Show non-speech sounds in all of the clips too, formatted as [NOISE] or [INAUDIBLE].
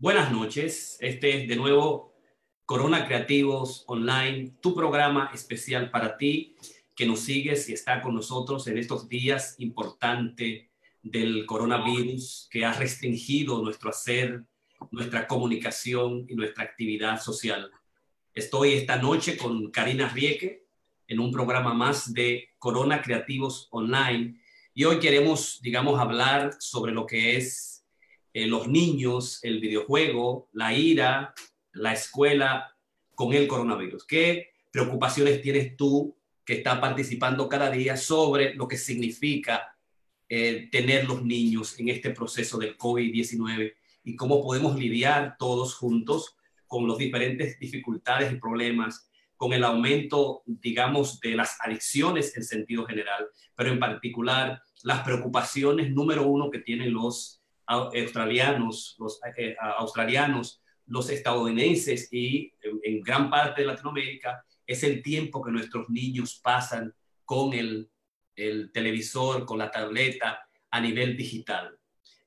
Buenas noches. Este es de nuevo Corona Creativos Online, tu programa especial para ti que nos sigues y está con nosotros en estos días importantes del coronavirus que ha restringido nuestro hacer, nuestra comunicación y nuestra actividad social. Estoy esta noche con Karina Rieke en un programa más de Corona Creativos Online y hoy queremos, digamos, hablar sobre lo que es eh, los niños, el videojuego, la ira, la escuela con el coronavirus. ¿Qué preocupaciones tienes tú que está participando cada día sobre lo que significa eh, tener los niños en este proceso del COVID-19 y cómo podemos lidiar todos juntos con las diferentes dificultades y problemas, con el aumento, digamos, de las adicciones en sentido general, pero en particular las preocupaciones número uno que tienen los australianos, los eh, australianos, los estadounidenses y en, gran parte de Latinoamérica es el tiempo que nuestros niños pasan con el, el televisor, con la tableta a nivel digital.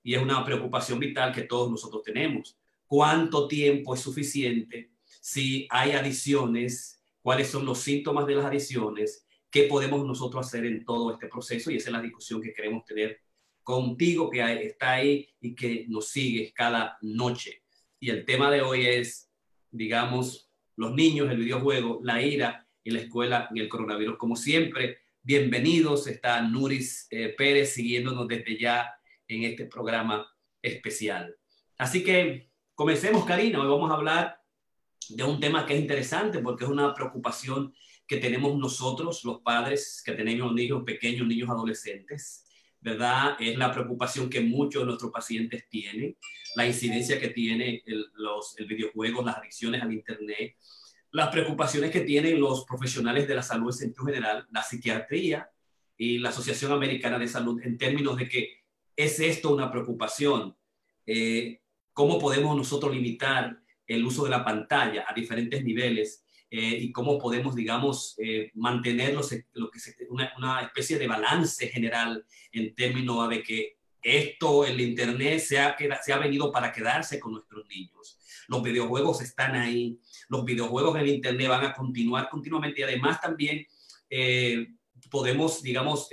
Y es una preocupación vital que todos nosotros tenemos. ¿Cuánto tiempo es suficiente? Si hay adiciones, cuáles son los síntomas de las adiciones, qué podemos nosotros hacer en todo este proceso y esa es la discusión que queremos tener contigo que está ahí y que nos sigue cada noche. Y el tema de hoy es, digamos, los niños, el videojuego, la ira en la escuela en el coronavirus. Como siempre, bienvenidos. Está Nuris eh, Pérez siguiéndonos desde ya en este programa especial. Así que comencemos, Karina. Hoy vamos a hablar de un tema que es interesante porque es una preocupación que tenemos nosotros, los padres que tenemos niños pequeños, niños adolescentes ¿verdad? Es la preocupación que muchos de nuestros pacientes tienen, la incidencia que tiene los el videojuego, las adicciones al Internet, las preocupaciones que tienen los profesionales de la salud en sentido general, la psiquiatría y la Asociación Americana de Salud en términos de que es esto una preocupación. Eh, ¿Cómo podemos nosotros limitar el uso de la pantalla a diferentes niveles eh, y cómo podemos, digamos, eh, mantener lo que una, especie de balance general en términos de que esto, el Internet, se ha, se ha venido para quedarse con nuestros niños. Los videojuegos están ahí, los videojuegos en Internet van a continuar continuamente. Y además también eh, podemos, digamos,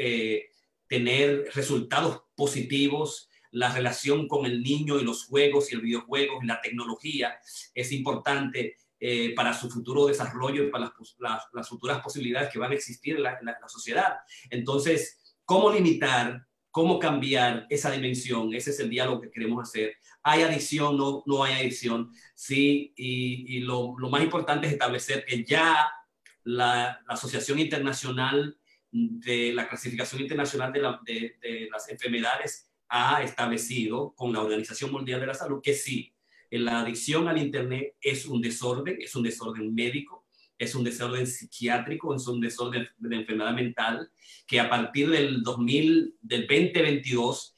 tener resultados positivos. La relación con el niño y los juegos y el videojuego y la tecnología es importante eh, para su futuro desarrollo y para las, futuras posibilidades que van a existir en la, sociedad. Entonces, ¿cómo limitar, cómo cambiar esa dimensión? Ese es el diálogo que queremos hacer. ¿Hay adicción? No, no hay adicción. Sí, y, lo, más importante es establecer que ya la, Asociación Internacional de la Clasificación Internacional de, de las Enfermedades ha establecido con la Organización Mundial de la Salud que sí, la adicción al Internet es un desorden, es un desorden médico, es un desorden psiquiátrico, es un desorden de enfermedad mental, que a partir del 2000, del 2022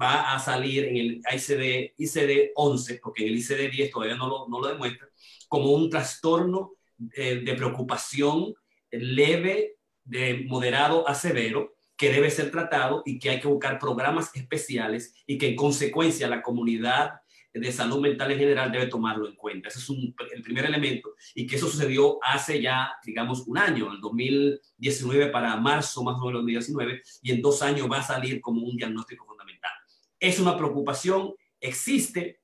va a salir en el ICD, ICD 11, porque en el ICD 10 todavía no lo, no lo demuestra, como un trastorno eh, de preocupación leve, de moderado a severo, que debe ser tratado y que hay que buscar programas especiales y que en consecuencia la comunidad de salud mental en general debe tomarlo en cuenta. Ese es el primer elemento y que eso sucedió hace ya, digamos, un año, en 2019 para marzo más o menos 2019 y en dos años va a salir como un diagnóstico fundamental. Es una preocupación, existe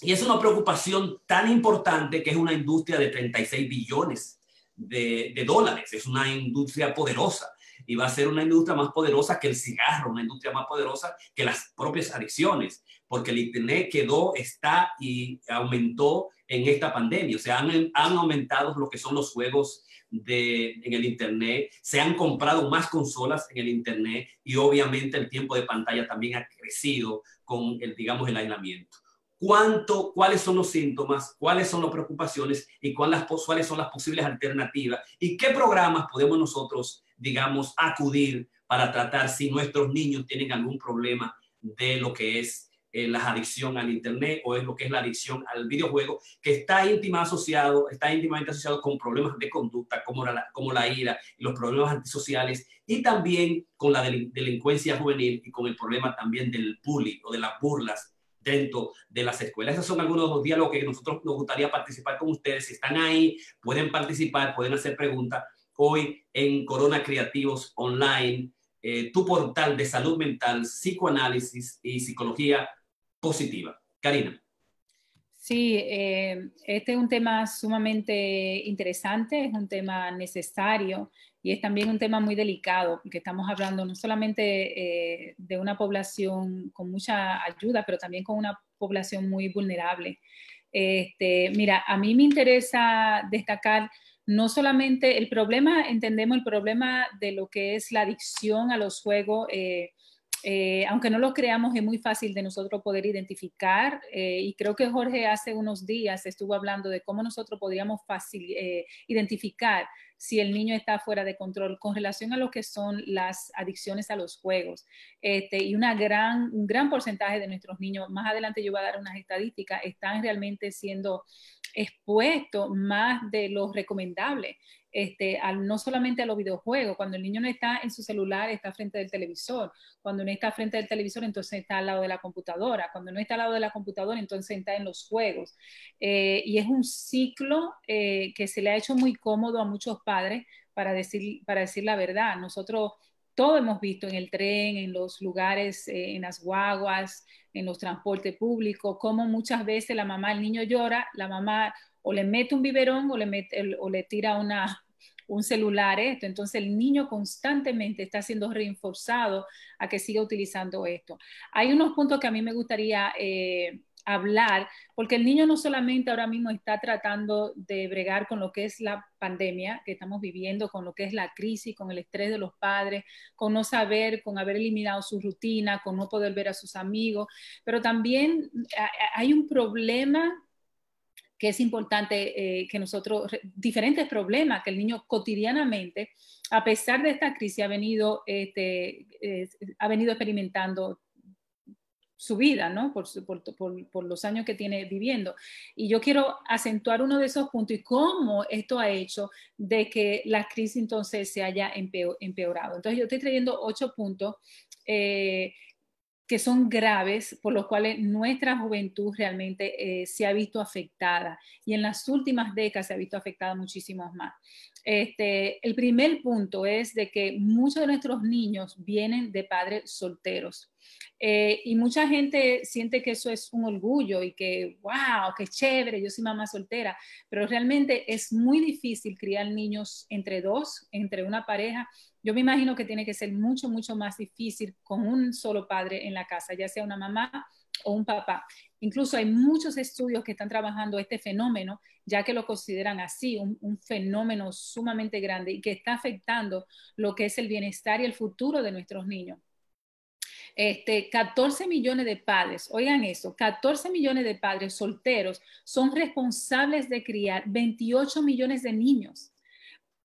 y es una preocupación tan importante que es una industria de 36 billones de dólares, es una industria poderosa y va a ser una industria más poderosa que el cigarro, una industria más poderosa que las propias adicciones porque el Internet quedó, está y aumentó en esta pandemia. O sea, han, han aumentado lo que son los juegos de, en el Internet, se han comprado más consolas en el Internet y obviamente el tiempo de pantalla también ha crecido con el, digamos, el aislamiento. ¿Cuánto, ¿Cuáles son los síntomas? ¿Cuáles son las preocupaciones? ¿Y cuáles, cuáles son las posibles alternativas? ¿Y qué programas podemos nosotros, digamos, acudir para tratar si nuestros niños tienen algún problema de lo que es eh, la adicción al Internet o es lo que es la adicción al videojuego, que está, íntima asociado, está íntimamente asociado con problemas de conducta como la, como la ira y los problemas antisociales y también con la delincuencia juvenil y con el problema también del bullying o de las burlas dentro de las escuelas. Esos son algunos de los diálogos que nosotros nos gustaría participar con ustedes. Si están ahí, pueden participar, pueden hacer preguntas. Hoy en Corona Creativos Online, eh, tu portal de salud mental, psicoanálisis y psicología positiva. Karina. Sí, eh, este es un tema sumamente interesante, es un tema necesario y es también un tema muy delicado, porque estamos hablando no solamente eh, de una población con mucha ayuda, pero también con una población muy vulnerable. Este, mira, a mí me interesa destacar no solamente el problema, entendemos el problema de lo que es la adicción a los juegos. Eh, eh, aunque no lo creamos, es muy fácil de nosotros poder identificar. Eh, y creo que Jorge hace unos días estuvo hablando de cómo nosotros podríamos fácil, eh, identificar si el niño está fuera de control con relación a lo que son las adicciones a los juegos. Este, y una gran, un gran porcentaje de nuestros niños, más adelante yo voy a dar unas estadísticas, están realmente siendo expuestos más de lo recomendable. Este, no solamente a los videojuegos, cuando el niño no está en su celular, está frente del televisor, cuando no está frente del televisor, entonces está al lado de la computadora, cuando no está al lado de la computadora, entonces está en los juegos. Eh, y es un ciclo eh, que se le ha hecho muy cómodo a muchos padres para decir, para decir la verdad. Nosotros todo hemos visto en el tren, en los lugares, eh, en las guaguas, en los transportes públicos, cómo muchas veces la mamá, el niño llora, la mamá o le mete un biberón o le, mete, o le tira una, un celular esto. Entonces el niño constantemente está siendo reforzado a que siga utilizando esto. Hay unos puntos que a mí me gustaría eh, hablar, porque el niño no solamente ahora mismo está tratando de bregar con lo que es la pandemia que estamos viviendo, con lo que es la crisis, con el estrés de los padres, con no saber, con haber eliminado su rutina, con no poder ver a sus amigos, pero también hay un problema que es importante eh, que nosotros, diferentes problemas que el niño cotidianamente, a pesar de esta crisis, ha venido, este, ha venido experimentando su vida, ¿no? Por, los años que tiene viviendo. Y yo quiero acentuar uno de esos puntos y cómo esto ha hecho de que la crisis entonces se haya empeorado. Entonces yo estoy trayendo ocho puntos eh, que son graves, por los cuales nuestra juventud realmente eh, se ha visto afectada y en las últimas décadas se ha visto afectada muchísimo más. Este, el primer punto es de que muchos de nuestros niños vienen de padres solteros. Eh, y mucha gente siente que eso es un orgullo y que, wow, qué chévere, yo soy mamá soltera, pero realmente es muy difícil criar niños entre dos, entre una pareja. Yo me imagino que tiene que ser mucho, mucho más difícil con un solo padre en la casa, ya sea una mamá o un papá. Incluso hay muchos estudios que están trabajando este fenómeno, ya que lo consideran así, un, fenómeno sumamente grande y que está afectando lo que es el bienestar y el futuro de nuestros niños. Este, 14 millones de padres, oigan eso, 14 millones de padres solteros son responsables de criar 28 millones de niños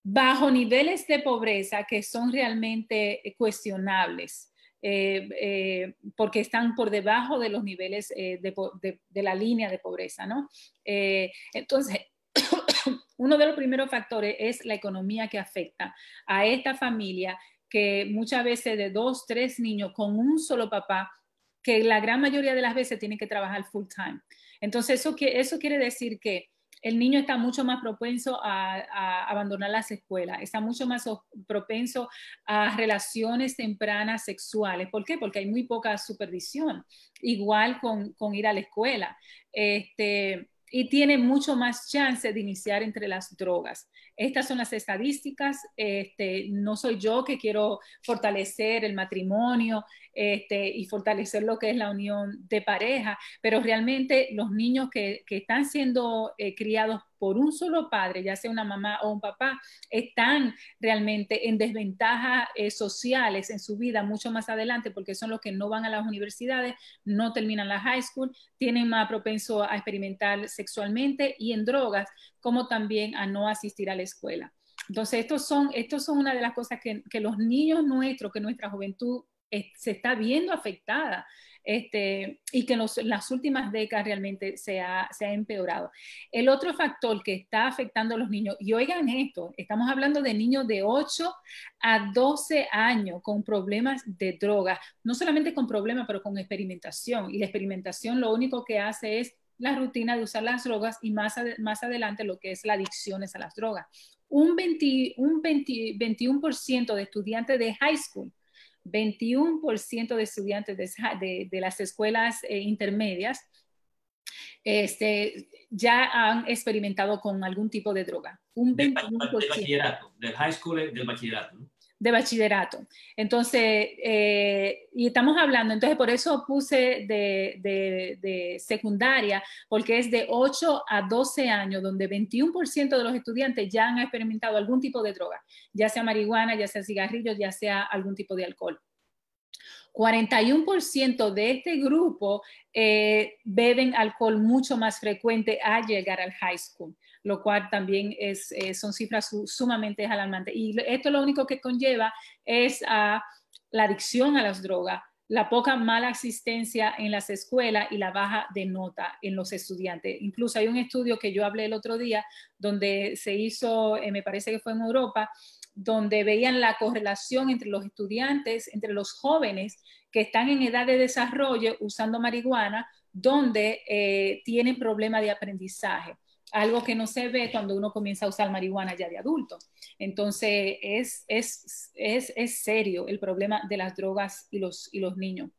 bajo niveles de pobreza que son realmente cuestionables. Eh, eh, porque están por debajo de los niveles de, de, la línea de pobreza, ¿no? entonces, [COUGHS] uno de los primeros factores es la economía que afecta a esta familia que muchas veces de dos, tres niños con un solo papá, que la gran mayoría de las veces tiene que trabajar full time. Entonces, eso quiere decir que el niño está mucho más propenso a, abandonar las escuelas, está mucho más propenso a relaciones tempranas sexuales. ¿Por qué? Porque hay muy poca supervisión, igual con, con ir a la escuela. Este, y tiene mucho más chance de iniciar entre las drogas. Estas son las estadísticas. Este, no soy yo que quiero fortalecer el matrimonio este, y fortalecer lo que es la unión de pareja, pero realmente los niños que, están siendo eh, criados por un solo padre, ya sea una mamá o un papá, están realmente en desventajas eh, sociales en su vida mucho más adelante porque son los que no van a las universidades, no terminan la high school, tienen más propenso a experimentar sexualmente y en drogas, como también a no asistir a la escuela. Entonces, estos son, estos son una de las cosas que, que los niños nuestros, que nuestra juventud eh, se está viendo afectada este, y que en, las últimas décadas realmente se ha, empeorado. El otro factor que está afectando a los niños, y oigan esto, estamos hablando de niños de 8 a 12 años con problemas de drogas, no solamente con problemas, pero con experimentación. Y la experimentación lo único que hace es la rutina de usar las drogas y más, adelante lo que es la adicción a las drogas. Un, 20, un 21% de estudiantes de high school 21% de estudiantes de, de, las escuelas eh, intermedias este, ya han experimentado con algún tipo de droga. Un 21%. Del bachillerato, del high school, del bachillerato. ¿no? De bachillerato. Entonces, eh, y estamos hablando, entonces por eso puse de, secundaria, porque es de 8 a 12 años, donde 21% de los estudiantes ya han experimentado algún tipo de droga, ya sea marihuana, ya sea cigarrillos, ya sea algún tipo de alcohol. 41% de este grupo eh, beben alcohol mucho más frecuente a llegar al high school lo cual también es, eh, son cifras sumamente alarmantes. Y esto lo único que conlleva es a la adicción a las drogas, la poca mala asistencia en las escuelas y la baja de nota en los estudiantes. Incluso hay un estudio que yo hablé el otro día donde se hizo, eh, me parece que fue en Europa, donde veían la correlación entre los estudiantes, entre los jóvenes que están en edad de desarrollo usando marihuana, donde eh, tienen problemas de aprendizaje algo que no se ve cuando uno comienza a usar marihuana ya de adulto. Entonces, es, es, es, es serio el problema de las drogas y los, y los niños.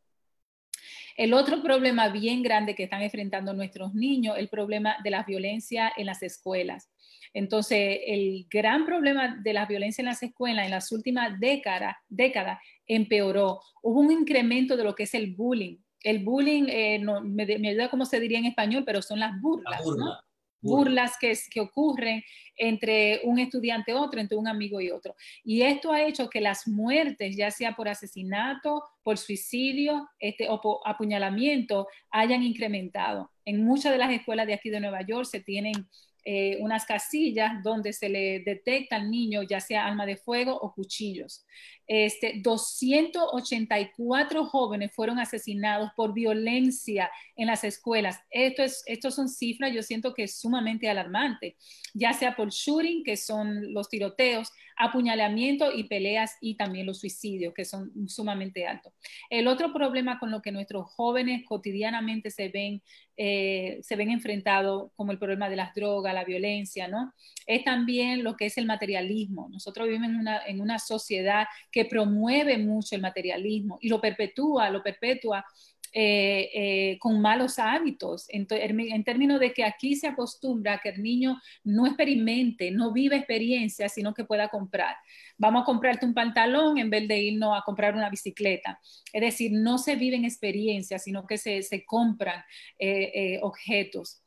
El otro problema bien grande que están enfrentando nuestros niños, el problema de la violencia en las escuelas. Entonces, el gran problema de la violencia en las escuelas en las últimas décadas década, empeoró. Hubo un incremento de lo que es el bullying. El bullying, eh, no, me, me, ayuda cómo se diría en español, pero son las burlas. ¿no? Burlas que, ocurren entre un estudiante y otro, entre un amigo y otro. Y esto ha hecho que las muertes, ya sea por asesinato, por suicidio este, o por apuñalamiento, hayan incrementado. En muchas de las escuelas de aquí de Nueva York se tienen eh, unas casillas donde se le detecta al niño ya sea arma de fuego o cuchillos. Este, 284 jóvenes fueron asesinados por violencia en las escuelas. Esto es, estos son cifras, yo siento que es sumamente alarmante, ya sea por shooting, que son los tiroteos, apuñalamiento y peleas y también los suicidios, que son sumamente altos. El otro problema con lo que nuestros jóvenes cotidianamente se ven, eh, ven enfrentados, como el problema de las drogas, la violencia, ¿no? Es también lo que es el materialismo. Nosotros vivimos en una sociedad que promueve mucho el materialismo y lo perpetúa, lo perpetúa eh, eh, con malos hábitos, en, términos de que aquí se acostumbra a que el niño no experimente, no vive experiencias, sino que pueda comprar. Vamos a comprarte un pantalón en vez de irnos a comprar una bicicleta. Es decir, no se viven experiencias, sino que se, se compran eh, objetos.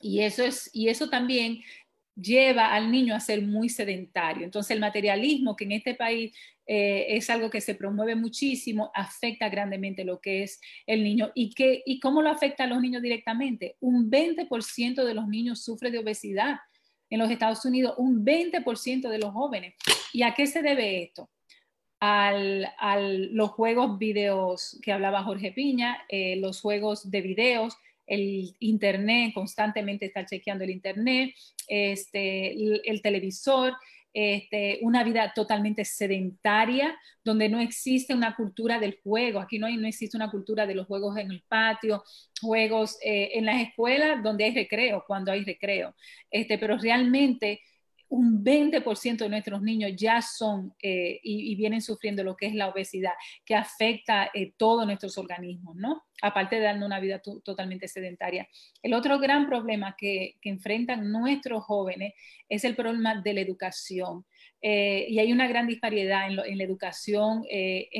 Y eso, es, y eso también lleva al niño a ser muy sedentario. Entonces el materialismo, que en este país eh, es algo que se promueve muchísimo, afecta grandemente lo que es el niño. ¿Y, y cómo lo afecta a los niños directamente? Un 20% de los niños sufre de obesidad. En los Estados Unidos, un 20% de los jóvenes. ¿Y a qué se debe esto? a los juegos videos que hablaba Jorge Piña, eh, los juegos de videos, el internet, constantemente está chequeando el internet, este, el, televisor, este, una vida totalmente sedentaria, donde no existe una cultura del juego. Aquí no, hay, no existe una cultura de los juegos en el patio, juegos eh, en las escuelas donde hay recreo, cuando hay recreo. Este, pero realmente un 20% de nuestros niños ya son eh, y, vienen sufriendo lo que es la obesidad, que afecta eh, todos nuestros organismos, ¿no? Aparte de darnos una vida totalmente sedentaria. El otro gran problema que, enfrentan nuestros jóvenes es el problema de la educación. Eh, y hay una gran disparidad en, en la educación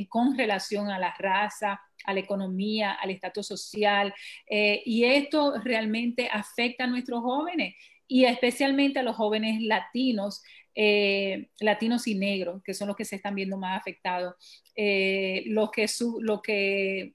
con relación a la raza, a la economía, al estatus social, y esto realmente afecta a nuestros jóvenes y especialmente a los jóvenes latinos, eh, latinos y negros, que son los que se están viendo más afectados, eh, los, que lo que,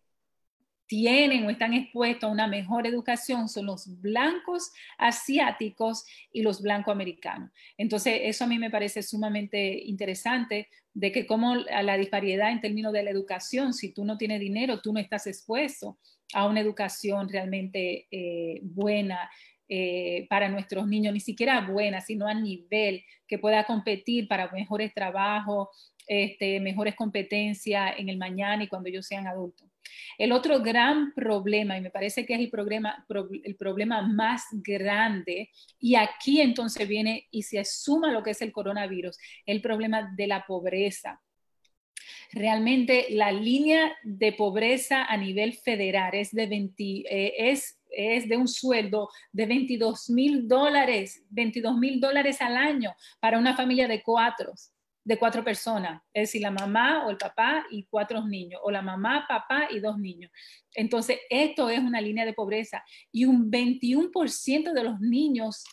tienen o están expuestos a una mejor educación son los blancos asiáticos y los blancos americanos. Entonces, eso a mí me parece sumamente interesante de que como la disparidad en términos de la educación, si tú no tienes dinero, tú no estás expuesto a una educación realmente eh, buena eh, para nuestros niños, ni siquiera buena, sino a nivel que pueda competir para mejores trabajos, este, mejores competencias en el mañana y cuando ellos sean adultos. El otro gran problema, y me parece que es el problema, el problema más grande, y aquí entonces viene y se suma lo que es el coronavirus, el problema de la pobreza. Realmente la línea de pobreza a nivel federal es de, 20, eh, un sueldo de 22 mil dólares, 22 mil dólares al año para una familia de cuatro de cuatro personas, es decir, la mamá o el papá y cuatro niños, o la mamá, papá y dos niños. Entonces, esto es una línea de pobreza y un 21% de los niños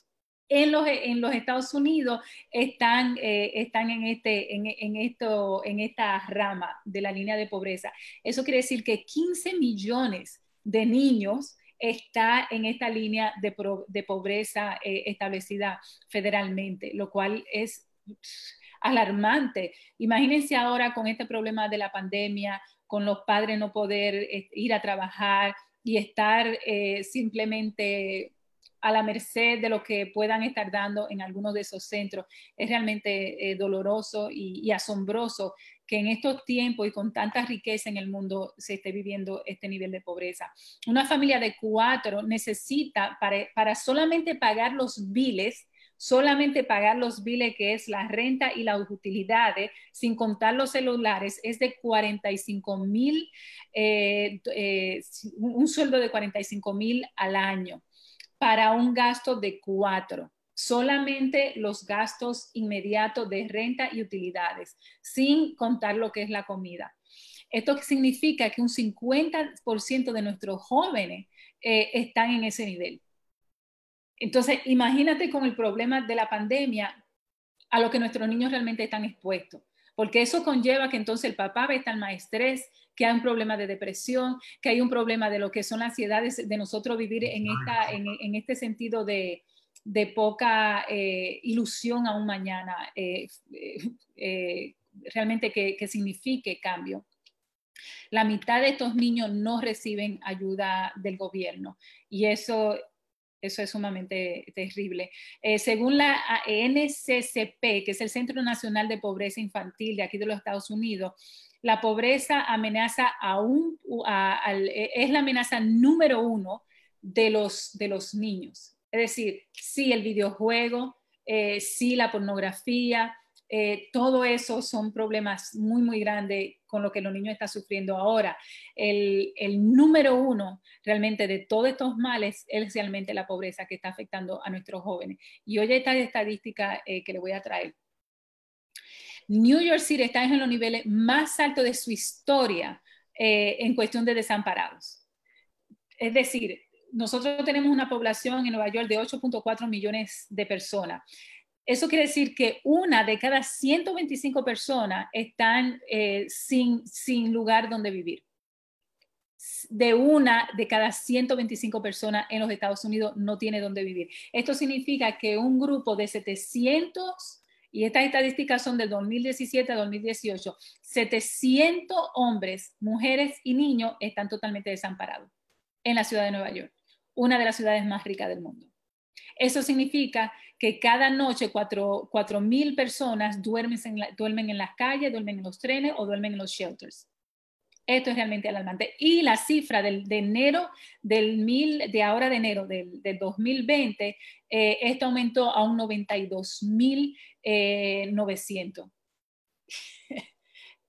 en los, en los Estados Unidos están, eh, están en, este, en, esto, en esta rama de la línea de pobreza. Eso quiere decir que 15 millones de niños está en esta línea de, de pobreza eh, establecida federalmente, lo cual es alarmante. Imagínense ahora con este problema de la pandemia, con los padres no poder eh, ir a trabajar y estar simplemente a la merced de lo que puedan estar dando en algunos de esos centros. Es realmente eh, doloroso y, asombroso que en estos tiempos y con tanta riqueza en el mundo se esté viviendo este nivel de pobreza. Una familia de cuatro necesita para, solamente pagar los biles solamente pagar los biles que es la renta y las utilidades, sin contar los celulares, es de 45 mil, eh, eh, un sueldo de 45 mil al año para un gasto de cuatro. Solamente los gastos inmediatos de renta y utilidades, sin contar lo que es la comida. Esto significa que un 50% de nuestros jóvenes eh, están en ese nivel. Entonces, imagínate con el problema de la pandemia a lo que nuestros niños realmente están expuestos, porque eso conlleva que entonces el papá va a estar más que hay un problema de depresión, que hay un problema de lo que son las ansiedades de nosotros vivir en, esta, en, este sentido de, poca eh, ilusión a un mañana, eh, eh, realmente que, que signifique cambio. La mitad de estos niños no reciben ayuda del gobierno y eso eso es sumamente terrible. Según la NCCP, que es el Centro Nacional de Pobreza Infantil de aquí de los Estados Unidos, la pobreza amenaza a un, e, es la amenaza número uno de los, de los niños. Es decir, sí el videojuego, eh, sí la pornografía, eh, todo eso son problemas muy, muy grandes con lo que los niños están sufriendo ahora. El, número uno realmente de todos estos males es realmente la pobreza que está afectando a nuestros jóvenes. Y hoy esta estadística eh, que le voy a traer. New York City está en los niveles más altos de su historia eh, en cuestión de desamparados. Es decir, nosotros tenemos una población en Nueva York de 8.4 millones de personas. Eso quiere decir que una de cada 125 personas están eh, sin, sin lugar donde vivir. De una de cada 125 personas en los Estados Unidos no tiene donde vivir. Esto significa que un grupo de 700, y estas estadísticas son del 2017 a 2018, 700 hombres, mujeres y niños están totalmente desamparados en la ciudad de Nueva York, una de las ciudades más ricas del mundo. Eso significa que cada noche cuatro mil personas duermen en, duermen en las calles, duermen en los trenes o duermen en los shelters. Esto es realmente alarmante. Y la cifra del, de enero del mil, de ahora de enero del, del 2020, eh, esto aumentó a un 92.900. Eh, [LAUGHS]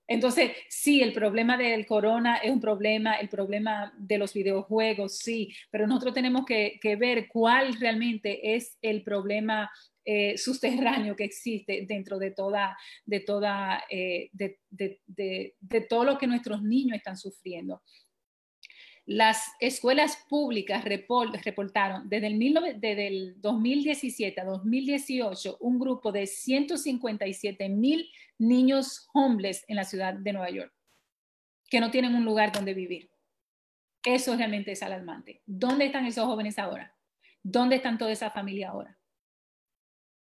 Entonces, sí, el problema del corona es un problema, el problema de los videojuegos, sí, pero nosotros tenemos que, ver cuál realmente es el problema eh, subterráneo que existe dentro de toda, de toda, eh, de, todo lo que nuestros niños están sufriendo. Las escuelas públicas reportaron desde el, desde el 2017 a 2018 un grupo de 157 mil niños homeless en la ciudad de Nueva York, que no tienen un lugar donde vivir. Eso realmente es alarmante. ¿Dónde están esos jóvenes ahora? ¿Dónde están toda esa familia ahora?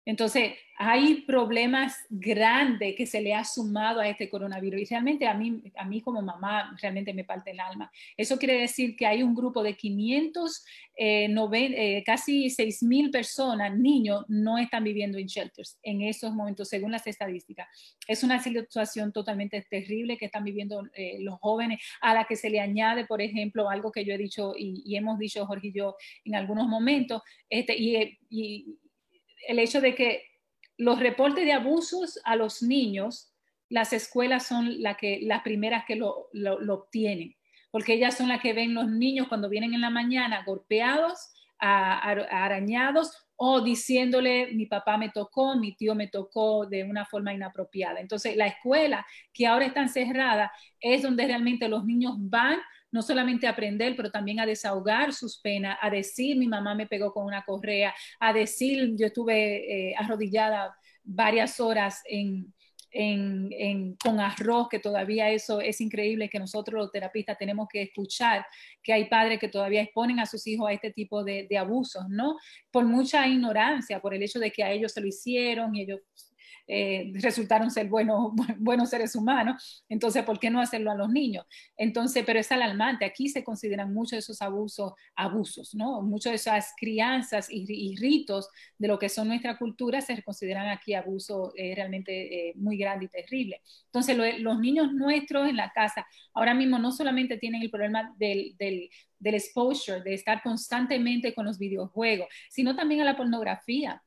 Entonces, hay problemas grandes que se le ha sumado a este coronavirus y realmente a mí, a mí como mamá realmente me parte el alma. Eso quiere decir que hay un grupo de 500, eh, eh, casi 6 mil personas, niños, no están viviendo en shelters en esos momentos, según las estadísticas. Es una situación totalmente terrible que están viviendo eh, los jóvenes, a la que se le añade, por ejemplo, algo que yo he dicho y, hemos dicho Jorge y yo en algunos momentos, este, y el hecho de que los reportes de abusos a los niños, las escuelas son la que, las primeras que lo, obtienen, porque ellas son las que ven los niños cuando vienen en la mañana golpeados, arañados o diciéndole mi papá me tocó, mi tío me tocó de una forma inapropiada. Entonces, la escuela que ahora está encerrada es donde realmente los niños van no solamente a aprender, pero también a desahogar sus penas, a decir mi mamá me pegó con una correa, a decir yo estuve eh, arrodillada varias horas en, con arroz, que todavía eso es increíble que nosotros los terapistas tenemos que escuchar, que hay padres que todavía exponen a sus hijos a este tipo de, de abusos, ¿no? Por mucha ignorancia, por el hecho de que a ellos se lo hicieron y ellos eh, resultaron ser buenos, [LAUGHS] buenos seres humanos, entonces, ¿por qué no hacerlo a los niños? Entonces, pero es alarmante, aquí se consideran muchos de esos abusos, abusos, ¿no? Muchas de esas crianzas y, ritos de lo que son nuestra cultura se consideran aquí abusos eh, realmente eh, muy grande y terrible. Entonces, los niños nuestros en la casa ahora mismo no solamente tienen el problema del, del del exposure, de estar constantemente con los videojuegos, sino también a la pornografía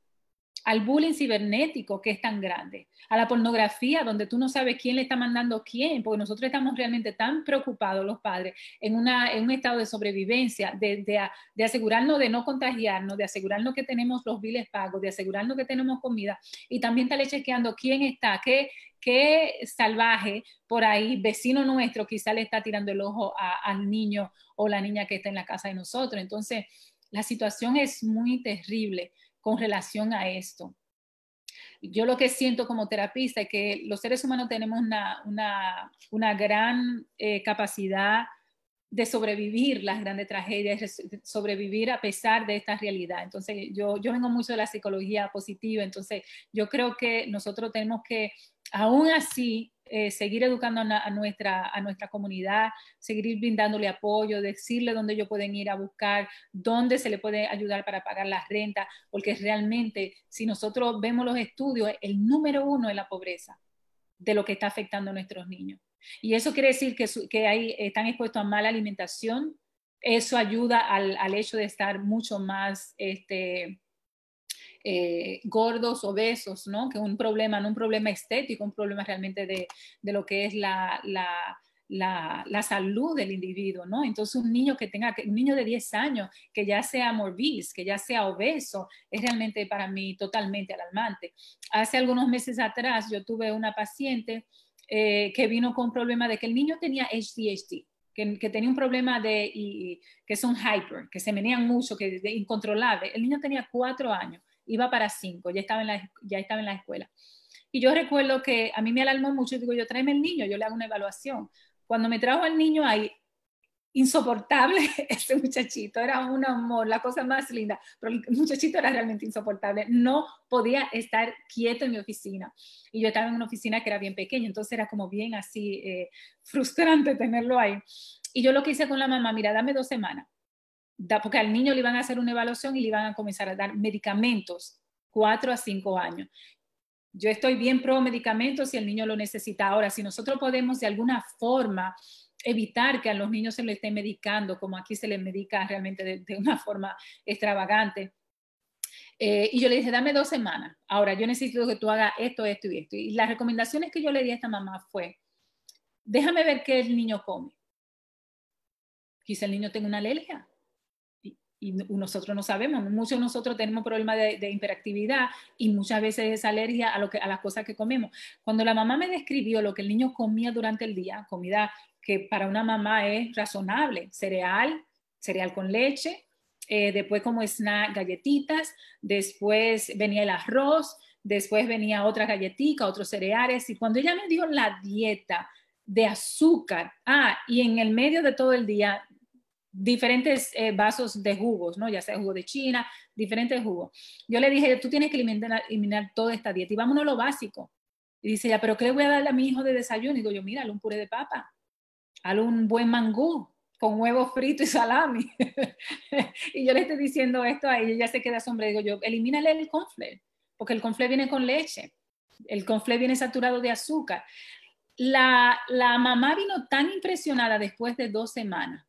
al bullying cibernético que es tan grande, a la pornografía donde tú no sabes quién le está mandando quién, porque nosotros estamos realmente tan preocupados los padres en, una, en un estado de sobrevivencia, de, de, asegurarnos de no contagiarnos, de asegurarnos que tenemos los biles pagos, de asegurarnos que tenemos comida y también estarle chequeando quién está, qué, qué salvaje por ahí, vecino nuestro, quizá le está tirando el ojo al niño o la niña que está en la casa de nosotros. Entonces, la situación es muy terrible con relación a esto. Yo lo que siento como terapista es que los seres humanos tenemos una, gran eh, capacidad de sobrevivir las grandes tragedias, sobrevivir a pesar de esta realidad. Entonces, yo, yo vengo mucho de la psicología positiva, entonces yo creo que nosotros tenemos que, aún así, eh, seguir educando a, nuestra, a nuestra comunidad, seguir brindándole apoyo, decirle dónde ellos pueden ir a buscar, dónde se le puede ayudar para pagar la renta, porque realmente si nosotros vemos los estudios, el número uno es la pobreza de lo que está afectando a nuestros niños. Y eso quiere decir que, que hay, están expuestos a mala alimentación, eso ayuda al, al hecho de estar mucho más... Este, eh, gordos, obesos, ¿no? Que un problema, no un problema estético, un problema realmente de, de lo que es la, la, la, salud del individuo, ¿no? Entonces un niño que tenga, un niño de 10 años que ya sea morbis, que ya sea obeso, es realmente para mí totalmente alarmante. Hace algunos meses atrás yo tuve una paciente eh, que vino con un problema de que el niño tenía HDHD, que, que, tenía un problema de, y, que son hyper, que se menean mucho, que es incontrolable. El niño tenía cuatro años iba para cinco, ya estaba en la, ya estaba en la escuela. Y yo recuerdo que a mí me alarmó mucho, digo, yo tráeme el niño, yo le hago una evaluación. Cuando me trajo al niño ahí, insoportable [LAUGHS] ese muchachito, era un amor, la cosa más linda, pero el muchachito era realmente insoportable, no podía estar quieto en mi oficina. Y yo estaba en una oficina que era bien pequeña, entonces era como bien así eh, frustrante tenerlo ahí. Y yo lo que hice con la mamá, mira, dame dos semanas porque al niño le iban a hacer una evaluación y le iban a comenzar a dar medicamentos, cuatro a cinco años. Yo estoy bien pro medicamentos si el niño lo necesita. Ahora, si nosotros podemos de alguna forma evitar que a los niños se les esté medicando, como aquí se les medica realmente de, una forma extravagante. Eh, y yo le dije, dame dos semanas. Ahora, yo necesito que tú hagas esto, esto y esto. Y las recomendaciones que yo le di a esta mamá fue, déjame ver qué el niño come. Quizá el niño tenga una alergia y nosotros no sabemos. Muchos nosotros tenemos problemas de, de, hiperactividad y muchas veces es alergia a, lo que, a las cosas que comemos. Cuando la mamá me describió lo que el niño comía durante el día, comida que para una mamá es razonable, cereal, cereal con leche, eh, después como snack galletitas, después venía el arroz, después venía otra galletita, otros cereales, y cuando ella me dio la dieta de azúcar, ah, y en el medio de todo el día diferentes eh, vasos de jugos, ¿no? Ya sea jugo de China, diferentes jugos. Yo le dije, tú tienes que eliminar, eliminar toda esta dieta y vámonos a lo básico. Y dice ya, pero ¿qué le voy a darle a mi hijo de desayuno? Y digo yo, mira, un puré de papa, hazle un buen mangú con huevo frito y salami. [LAUGHS] y yo le estoy diciendo esto a ella, ella se queda sombra. Digo yo, elimínale el confle, porque el confle viene con leche, el confle viene saturado de azúcar. La, la mamá vino tan impresionada después de dos semanas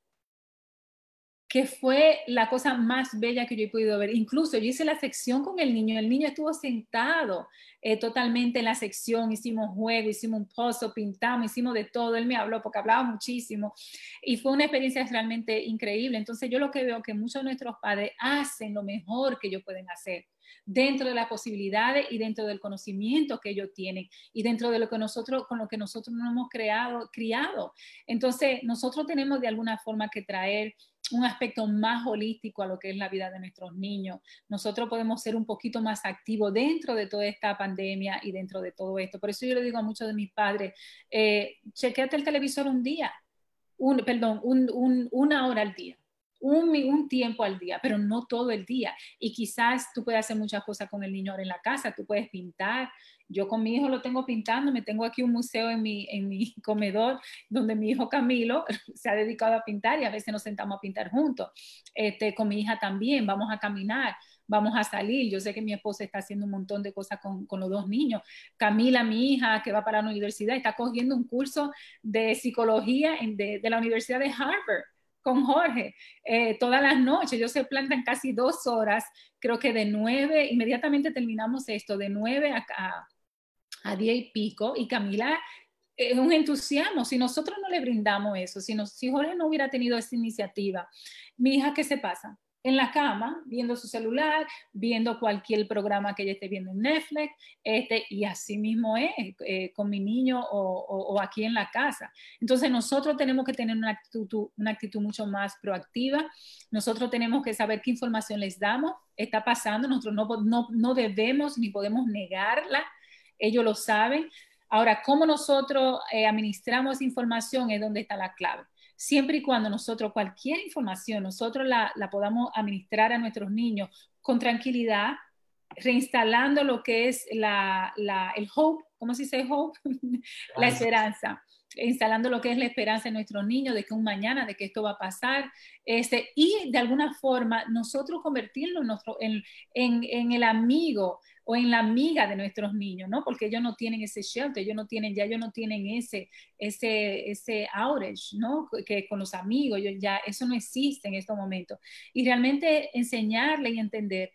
que fue la cosa más bella que yo he podido ver. Incluso yo hice la sección con el niño, el niño estuvo sentado eh, totalmente en la sección, hicimos juego, hicimos un pozo, pintamos, hicimos de todo, él me habló porque hablaba muchísimo y fue una experiencia realmente increíble. Entonces yo lo que veo que muchos de nuestros padres hacen lo mejor que ellos pueden hacer dentro de las posibilidades y dentro del conocimiento que ellos tienen y dentro de lo que nosotros, con lo que nosotros nos hemos creado, criado. Entonces, nosotros tenemos de alguna forma que traer un aspecto más holístico a lo que es la vida de nuestros niños. Nosotros podemos ser un poquito más activos dentro de toda esta pandemia y dentro de todo esto. Por eso yo le digo a muchos de mis padres, eh, chequeate el televisor un día, un, perdón, una hora al día un, tiempo al día, pero no todo el día. Y quizás tú puedes hacer muchas cosas con el niño ahora en la casa, tú puedes pintar. Yo con mi hijo lo tengo pintando, me tengo aquí un museo en mi, en mi [LAUGHS] comedor donde mi hijo Camilo [LAUGHS] se ha dedicado a pintar y a veces nos sentamos a pintar juntos. Este, con mi hija también, vamos a caminar vamos a salir. Yo sé que mi esposa está haciendo un montón de cosas con, con, los dos niños. Camila, mi hija, que va para la universidad, está cogiendo un curso de psicología de, la Universidad de Harvard con Jorge eh, todas las noches. Ellos se plantan casi dos horas, creo que de nueve, inmediatamente terminamos esto, de nueve a, a, diez y pico. Y Camila es un entusiasmo. Si nosotros no le brindamos eso, si, si Jorge no hubiera tenido esa iniciativa, mi hija, ¿qué se pasa? en la cama, viendo su celular, viendo cualquier programa que ella esté viendo en Netflix, este, y así mismo es eh, con mi niño o, o, aquí en la casa. Entonces nosotros tenemos que tener una actitud, una actitud mucho más proactiva, nosotros tenemos que saber qué información les damos, está pasando, nosotros no, no, no debemos ni podemos negarla, ellos lo saben. Ahora, cómo nosotros eh, administramos información es donde está la clave siempre y cuando nosotros cualquier información, nosotros la, podamos administrar a nuestros niños con tranquilidad, reinstalando lo que es la, el hope, ¿cómo se dice hope? [LAUGHS] la esperanza instalando lo que es la esperanza en nuestros niños de que un mañana, de que esto va a pasar, este, y de alguna forma nosotros convertirlo en, en, en el amigo, o en la amiga de nuestros niños, ¿no? Porque ellos no tienen ese shelter, ellos no tienen, ya ellos no tienen ese, ese, ese outage, ¿no? Que con los amigos, ya eso no existe en estos momentos. Y realmente enseñarle y entender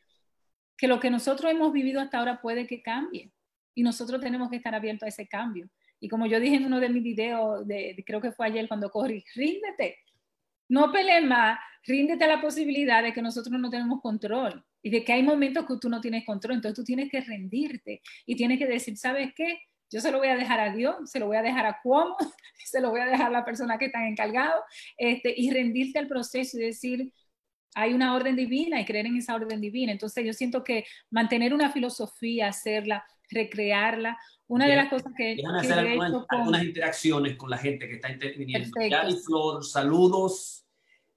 que lo que nosotros hemos vivido hasta ahora puede que cambie y nosotros tenemos que estar abiertos a ese cambio. Y como yo dije en uno de mis videos, de, creo que fue ayer cuando corrí, ríndete, no pelees más, ríndete a la posibilidad de que nosotros no tenemos control y de que hay momentos que tú no tienes control, entonces tú tienes que rendirte y tienes que decir, ¿sabes qué? Yo se lo voy a dejar a Dios, se lo voy a dejar a Cuomo, [LAUGHS] se lo voy a dejar a la persona que está encargado, este, y rendirte al proceso y decir, hay una orden divina y creer en esa orden divina. Entonces yo siento que mantener una filosofía, hacerla, recrearla, una de las cosas que... que hacer algunas, algunas, interacciones con la gente que está interviniendo. Gaby Flor, saludos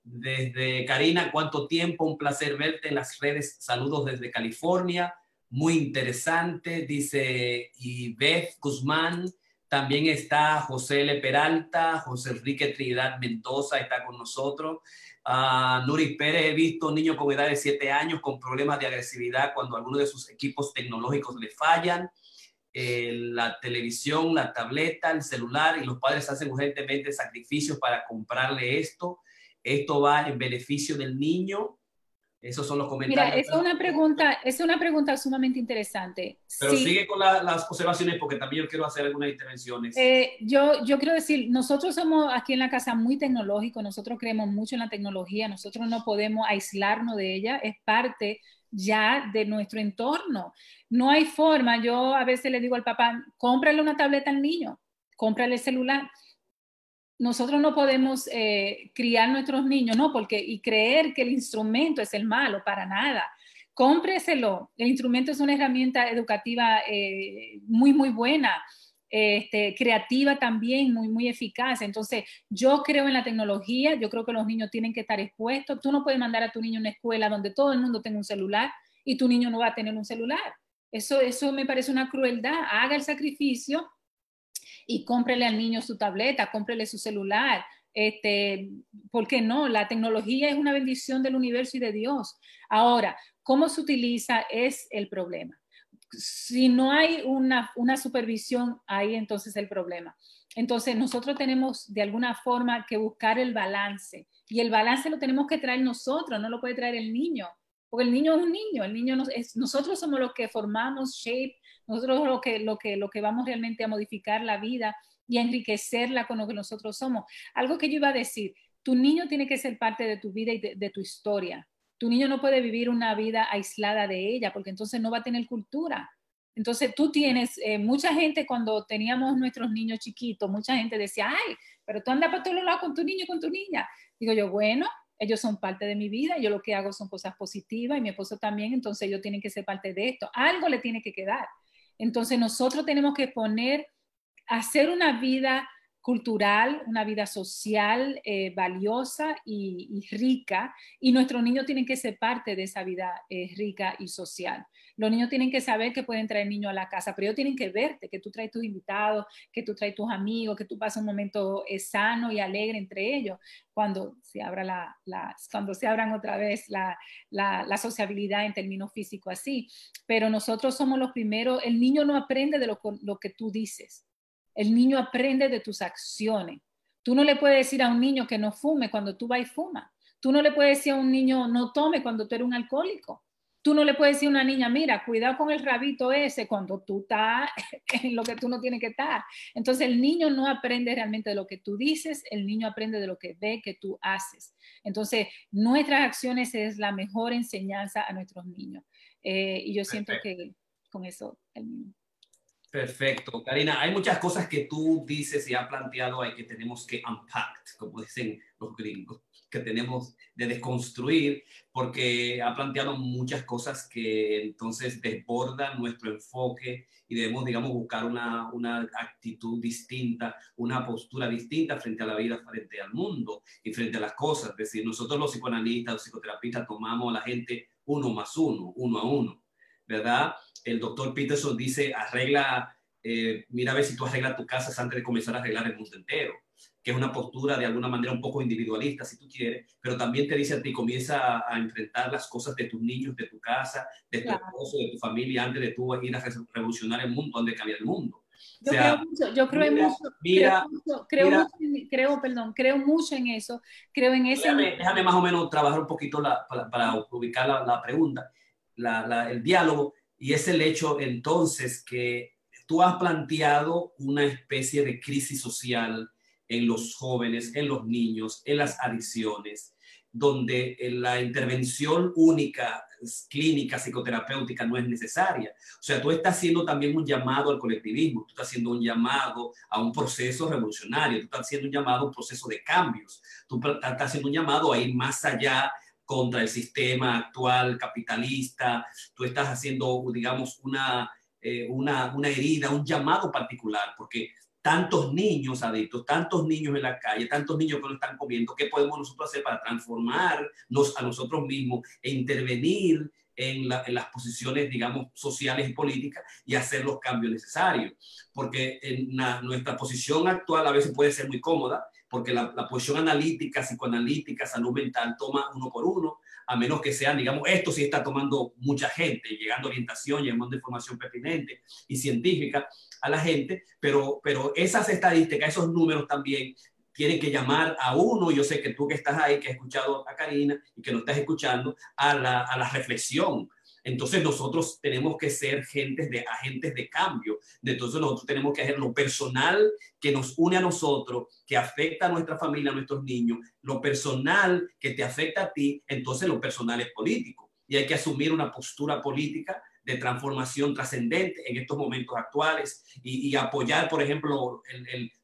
desde Karina, ¿cuánto tiempo? Un placer verte en las redes. Saludos desde California. Muy interesante, dice Beth Guzmán. También está José L. Peralta, José Enrique Trinidad Mendoza está con nosotros. Uh, Nuri Pérez, he visto un niño con edad de 7 años con problemas de agresividad cuando algunos de sus equipos tecnológicos le fallan. Eh, la televisión, la tableta, el celular y los padres hacen urgentemente sacrificios para comprarle esto esto va en beneficio del niño. Esos son los comentarios. Mira, es una pregunta, es una pregunta sumamente interesante. Pero sigue con las observaciones porque también yo quiero hacer algunas intervenciones. Eh, yo, yo quiero decir, nosotros somos aquí en la casa muy tecnológicos, nosotros creemos mucho en la tecnología, nosotros no podemos aislarnos de ella, es parte ya de nuestro entorno. No hay forma, yo a veces le digo al papá, cómprale una tableta al niño, cómprale el celular nosotros no podemos eh, criar nuestros niños, no, porque y creer que el instrumento es el malo, para nada. Cómpreselo. El instrumento es una herramienta educativa eh, muy, muy buena. este, creativa también, muy, muy eficaz. Entonces, yo creo en la tecnología, yo creo que los niños tienen que estar expuestos. Tú no puedes mandar a tu niño a una escuela donde todo el mundo tenga un celular y tu niño no va a tener un celular. Eso, eso me parece una crueldad. Haga el sacrificio y cómprele al niño su tableta, cómprele su celular. Este, ¿Por qué no? La tecnología es una bendición del universo y de Dios. Ahora, cómo se utiliza es el problema si no hay una, supervisión, ahí entonces el problema. Entonces nosotros tenemos de alguna forma que buscar el balance y el balance lo tenemos que traer nosotros, no lo puede traer el niño, porque el niño es un niño, el niño es, nosotros somos los que formamos shape, nosotros lo que, lo, que, lo que vamos realmente a modificar la vida y a enriquecerla con lo que nosotros somos. Algo que yo iba a decir, tu niño tiene que ser parte de tu vida y de tu historia. Tu niño no puede vivir una vida aislada de ella porque entonces no va a tener cultura. Entonces tú tienes, eh, mucha gente cuando teníamos nuestros niños chiquitos, mucha gente decía, ay, pero tú andas para todos lados con tu niño y con tu niña. Digo yo, bueno, ellos son parte de mi vida, yo lo que hago son cosas positivas y mi esposo también, entonces ellos tienen que ser parte de esto. Algo le tiene que quedar. Entonces nosotros tenemos que poner, hacer una vida cultural, una vida social eh, valiosa y, rica, y nuestros niños tienen que ser parte de esa vida eh, rica y social. Los niños tienen que saber que pueden traer niños a la casa, pero ellos tienen que verte, que tú traes tus invitados, que tú traes tus amigos, que tú pasas un momento eh, sano y alegre entre ellos, cuando se, abra la, cuando se abran otra vez la, la, sociabilidad en términos físicos así. Pero nosotros somos los primeros, el niño no aprende de lo, lo que tú dices el niño aprende de tus acciones. Tú no le puedes decir a un niño que no fume cuando tú vas y fuma. Tú no le puedes decir a un niño no tome cuando tú eres un alcohólico. Tú no le puedes decir a una niña, mira, cuidado con el rabito ese cuando tú estás [LAUGHS] en lo que tú no tienes que estar. Entonces el niño no aprende realmente de lo que tú dices, el niño aprende de lo que ve que tú haces. Entonces nuestras acciones es la mejor enseñanza a nuestros niños. Eh, y yo siento que con eso el niño. Perfecto. Karina, hay muchas cosas que tú dices y has planteado ahí que tenemos que unpack, como dicen los gringos, que tenemos de desconstruir, porque ha planteado muchas cosas que entonces desbordan nuestro enfoque y debemos, digamos, buscar una, una actitud distinta, una postura distinta frente a la vida, frente al mundo y frente a las cosas. Es decir, nosotros los psicoanalistas, los psicoterapistas, tomamos a la gente uno más uno, uno a uno, ¿verdad? El doctor Peterson dice, arregla, eh, mira a ver si tú arreglas tu casa antes de comenzar a arreglar el mundo entero, que es una postura de alguna manera un poco individualista, si tú quieres, pero también te dice a ti, comienza a, enfrentar las cosas de tus niños, de tu casa, de tu esposo, de tu familia, antes de tú ir a revolucionar el mundo, antes de cambiar el mundo. Yo creo mucho, yo creo mucho, creo, mucho, creo, mucho, creo, perdón, creo mucho en eso, creo en ese... Déjame, más o menos trabajar un poquito la, para, ubicar la, la pregunta, la, el diálogo y es el hecho entonces que tú has planteado una especie de crisis social en los jóvenes, en los niños, en las adicciones, donde la intervención única, clínica, psicoterapéutica no es necesaria. O sea, tú estás haciendo también un llamado al colectivismo, tú estás haciendo un llamado a un proceso revolucionario, tú estás haciendo un llamado a un proceso de cambios, tú estás haciendo un llamado a ir más allá contra el sistema actual capitalista, tú estás haciendo, digamos, una, eh, una, una herida, un llamado particular, porque tantos niños adictos, tantos niños en la calle, tantos niños que no están comiendo, ¿qué podemos nosotros hacer para transformarnos a nosotros mismos e intervenir en, las posiciones, digamos, sociales y políticas y hacer los cambios necesarios? Porque en nuestra posición actual a veces puede ser muy cómoda, porque la, la, posición analítica, psicoanalítica, salud mental toma uno por uno, a menos que sean, digamos, esto sí está tomando mucha gente, llegando orientación, llegando información pertinente y científica a la gente, pero, pero esas estadísticas, esos números también tienen que llamar a uno, yo sé que tú que estás ahí, que has escuchado a Karina y que lo estás escuchando, a la, a la reflexión, entonces nosotros tenemos que ser gentes de agentes de cambio. Entonces nosotros tenemos que hacer lo personal que nos une a nosotros, que afecta a nuestra familia, a nuestros niños, lo personal que te afecta a ti, entonces lo personal es político. Y hay que asumir una postura política de transformación trascendente en estos momentos actuales y, apoyar, por ejemplo,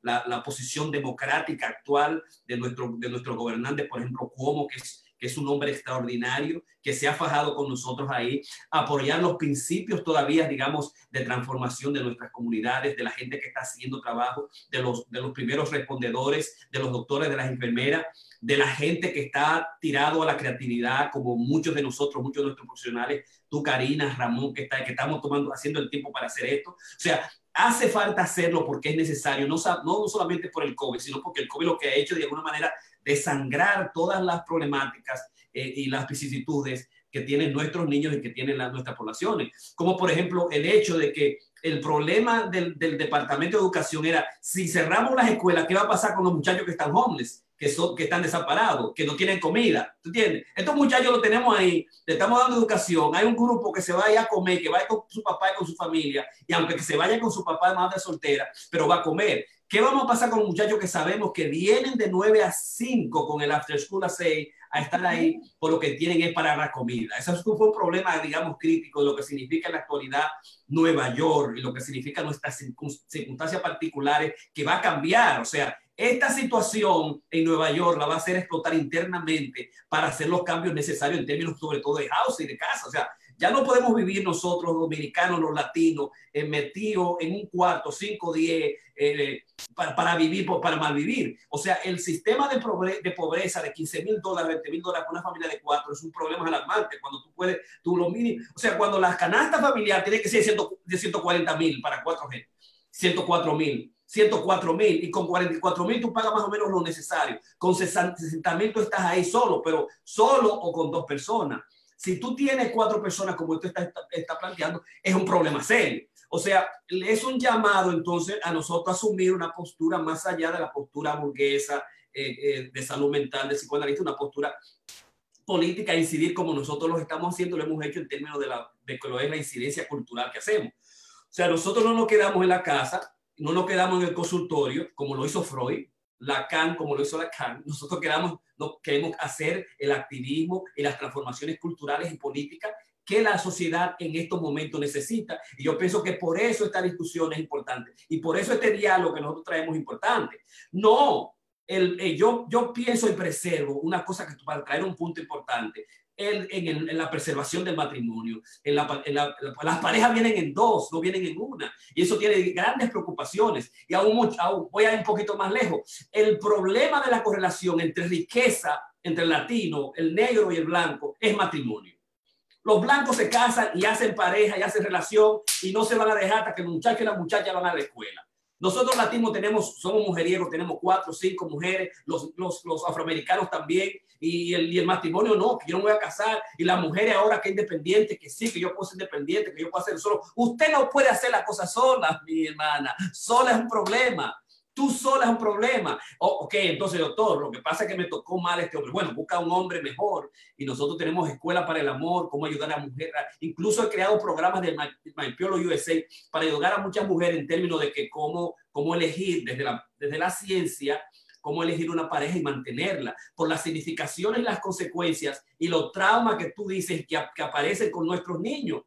la, posición democrática actual de nuestro, de nuestro gobernante, por ejemplo, Cuomo, que es que es un hombre extraordinario, que se ha fajado con nosotros ahí, apoyar los principios todavía, digamos, de transformación de nuestras comunidades, de la gente que está haciendo trabajo, de los, de los primeros respondedores, de los doctores, de las enfermeras, de la gente que está tirado a la creatividad, como muchos de nosotros, muchos de nuestros profesionales, tú, Karina, Ramón, que, está, que estamos tomando, haciendo el tiempo para hacer esto. O sea, hace falta hacerlo porque es necesario, no, no solamente por el COVID, sino porque el COVID lo que ha hecho de alguna manera desangrar todas las problemáticas eh, y las vicisitudes que tienen nuestros niños y que tienen las, nuestras poblaciones. Como por ejemplo el hecho de que el problema del, del Departamento de Educación era, si cerramos las escuelas, ¿qué va a pasar con los muchachos que están homeless? que, son, que están desamparados, que no tienen comida. ¿Tú entiendes? Estos muchachos los tenemos ahí, le estamos dando educación. Hay un grupo que se vaya a comer, que vaya con su papá y con su familia, y aunque se vaya con su papá de madre soltera, pero va a comer. ¿Qué vamos a pasar con muchachos que sabemos que vienen de 9 a 5 con el after school a 6 a estar ahí por lo que tienen es para la comida? Eso fue un problema, digamos, crítico de lo que significa en la actualidad Nueva York y lo que significa nuestras circunstancias particulares que va a cambiar. O sea, esta situación en Nueva York la va a hacer explotar internamente para hacer los cambios necesarios en términos sobre todo de house y de casa. O sea, ya no podemos vivir nosotros, dominicanos, los latinos, eh, metidos en un cuarto, 5, 10, eh, para, para, vivir, para malvivir. O sea, el sistema de, de pobreza de 15 mil dólares, 20 mil dólares para una familia de cuatro es un problema alarmante. Cuando tú puedes, tú lo mínimo, o sea, cuando la canasta familiar tiene que ser de 140 mil para cuatro gente, 104 mil 104 mil y con 44 mil tú pagas más o menos lo necesario. Con 60 mil tú estás ahí solo, pero solo o con dos personas. Si tú tienes cuatro personas como usted está, está planteando, es un problema serio. O sea, es un llamado entonces a nosotros asumir una postura más allá de la postura burguesa eh, eh, de salud mental, de psicoanalista, una postura política, incidir como nosotros lo estamos haciendo, lo hemos hecho en términos de, la, de lo es la incidencia cultural que hacemos. O sea, nosotros no nos quedamos en la casa no nos quedamos en el consultorio, como lo hizo Freud, Lacan, como lo hizo Lacan, [LAUGHS] nosotros queremos hacer el activismo y las transformaciones culturales y políticas que la sociedad en estos momentos necesita. Y yo pienso que por eso esta discusión es importante y por eso este diálogo que nosotros traemos es importante. No, eh, yo, yo pienso y preservo una cosa que para traer un punto importante en, la preservación del matrimonio. Las parejas vienen en dos, no vienen en una. Y eso tiene grandes preocupaciones. Y aún, aún voy a ir un poquito más lejos. El problema de la correlación entre riqueza, entre el latino, el negro y el blanco, es matrimonio. Los blancos se casan y hacen pareja y hacen relación y no se van a dejar hasta que el muchacho y la muchacha van a la escuela. Nosotros latinos tenemos, somos mujeriegos, tenemos cuatro, cinco mujeres, los, los, los afroamericanos también, y el, y el, matrimonio no, que yo no voy a casar, y las mujeres ahora que independiente, que sí, que yo puedo ser independiente, que yo puedo hacer solo. Usted no puede hacer las cosas sola, mi hermana. Sola es un problema. Tú sola es un problema. ok, entonces, doctor, lo que pasa es que me tocó mal este hombre. Bueno, busca un hombre mejor. Y nosotros tenemos escuela para el amor, cómo ayudar a mujeres. Incluso he creado programas de My, Piolo USA para ayudar a muchas mujeres en términos de que cómo, cómo elegir desde la, desde la ciencia cómo elegir una pareja y mantenerla, por las significaciones y las consecuencias y los traumas que tú dices que, que aparecen con nuestros niños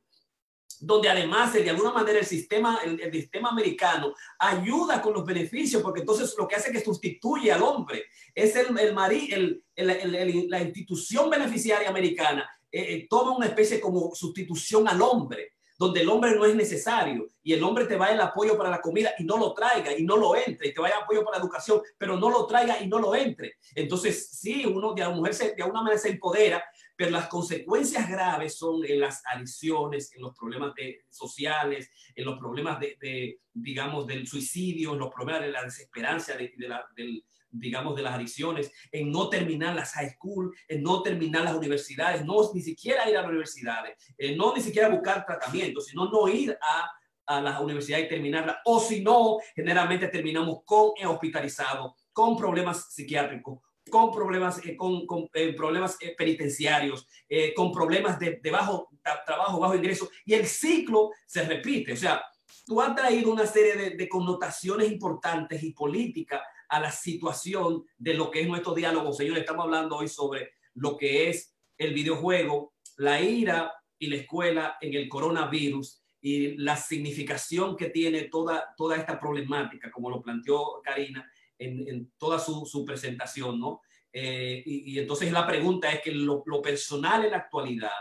donde además de alguna manera el sistema, el, sistema americano ayuda con los beneficios, porque entonces lo que hace es que sustituye al hombre. Es el, el, el la institución beneficiaria americana eh, eh, toma una especie como sustitución al hombre donde el hombre no es necesario y el hombre te va el apoyo para la comida y no lo traiga y no lo entre, y te vaya apoyo para la educación, pero no lo traiga y no lo entre. Entonces, sí, uno de la mujer se, de alguna manera se empodera, pero las consecuencias graves son en las adicciones, en los problemas de, sociales, en los problemas de, digamos, del suicidio, en los problemas de la desesperanza, de, la, del, digamos, de las adicciones, en no terminar las high school, en no terminar las universidades, no ni siquiera ir a las universidades, en no ni siquiera buscar tratamiento, sino no ir a, a las universidades y terminarla, o si no, generalmente terminamos con hospitalizados, con problemas psiquiátricos, con problemas, eh, con, con eh, problemas eh, penitenciarios, con problemas de, de bajo trabajo, bajo ingreso, y el ciclo se repite. O sea, tú has traído una serie de, de connotaciones importantes y políticas a la situación de lo que es nuestro diálogo. Señores, estamos hablando hoy sobre lo que es el videojuego, la ira y la escuela en el coronavirus y la significación que tiene toda, toda esta problemática, como lo planteó Karina en, toda su, presentación, ¿no? Eh, y, entonces la pregunta es que lo, personal en la actualidad,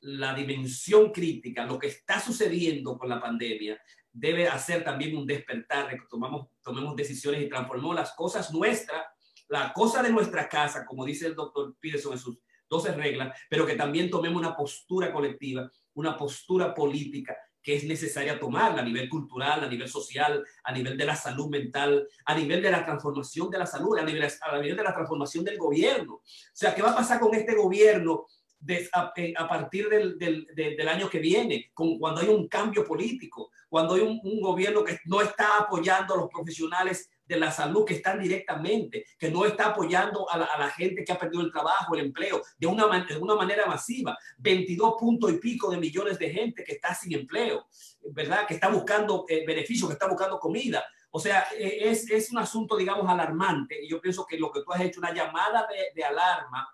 la dimensión crítica, lo que está sucediendo con la pandemia, debe hacer también un despertar, que tomamos, tomemos decisiones y transformemos las cosas nuestras, la cosa de nuestra casa, como dice el doctor Peterson en sus 12 reglas, pero que también tomemos una postura colectiva, una postura política que es necesaria tomar a nivel cultural, a nivel social, a nivel de la salud mental, a nivel de la transformación de la salud, a nivel, a nivel de la transformación del gobierno. O sea, ¿qué va a pasar con este gobierno de, a, eh, partir del, del, año que viene, cuando hay un cambio político, cuando hay un, gobierno que no está apoyando a los profesionales de la salud que están directamente, que no está apoyando a la, gente que ha perdido el trabajo, el empleo, de una, de una manera masiva. 22 puntos y pico de millones de gente que está sin empleo, ¿verdad? Que está buscando eh, beneficios, que está buscando comida. O sea, eh, es, es, un asunto, digamos, alarmante. Y yo pienso que lo que tú has hecho, una llamada de, de alarma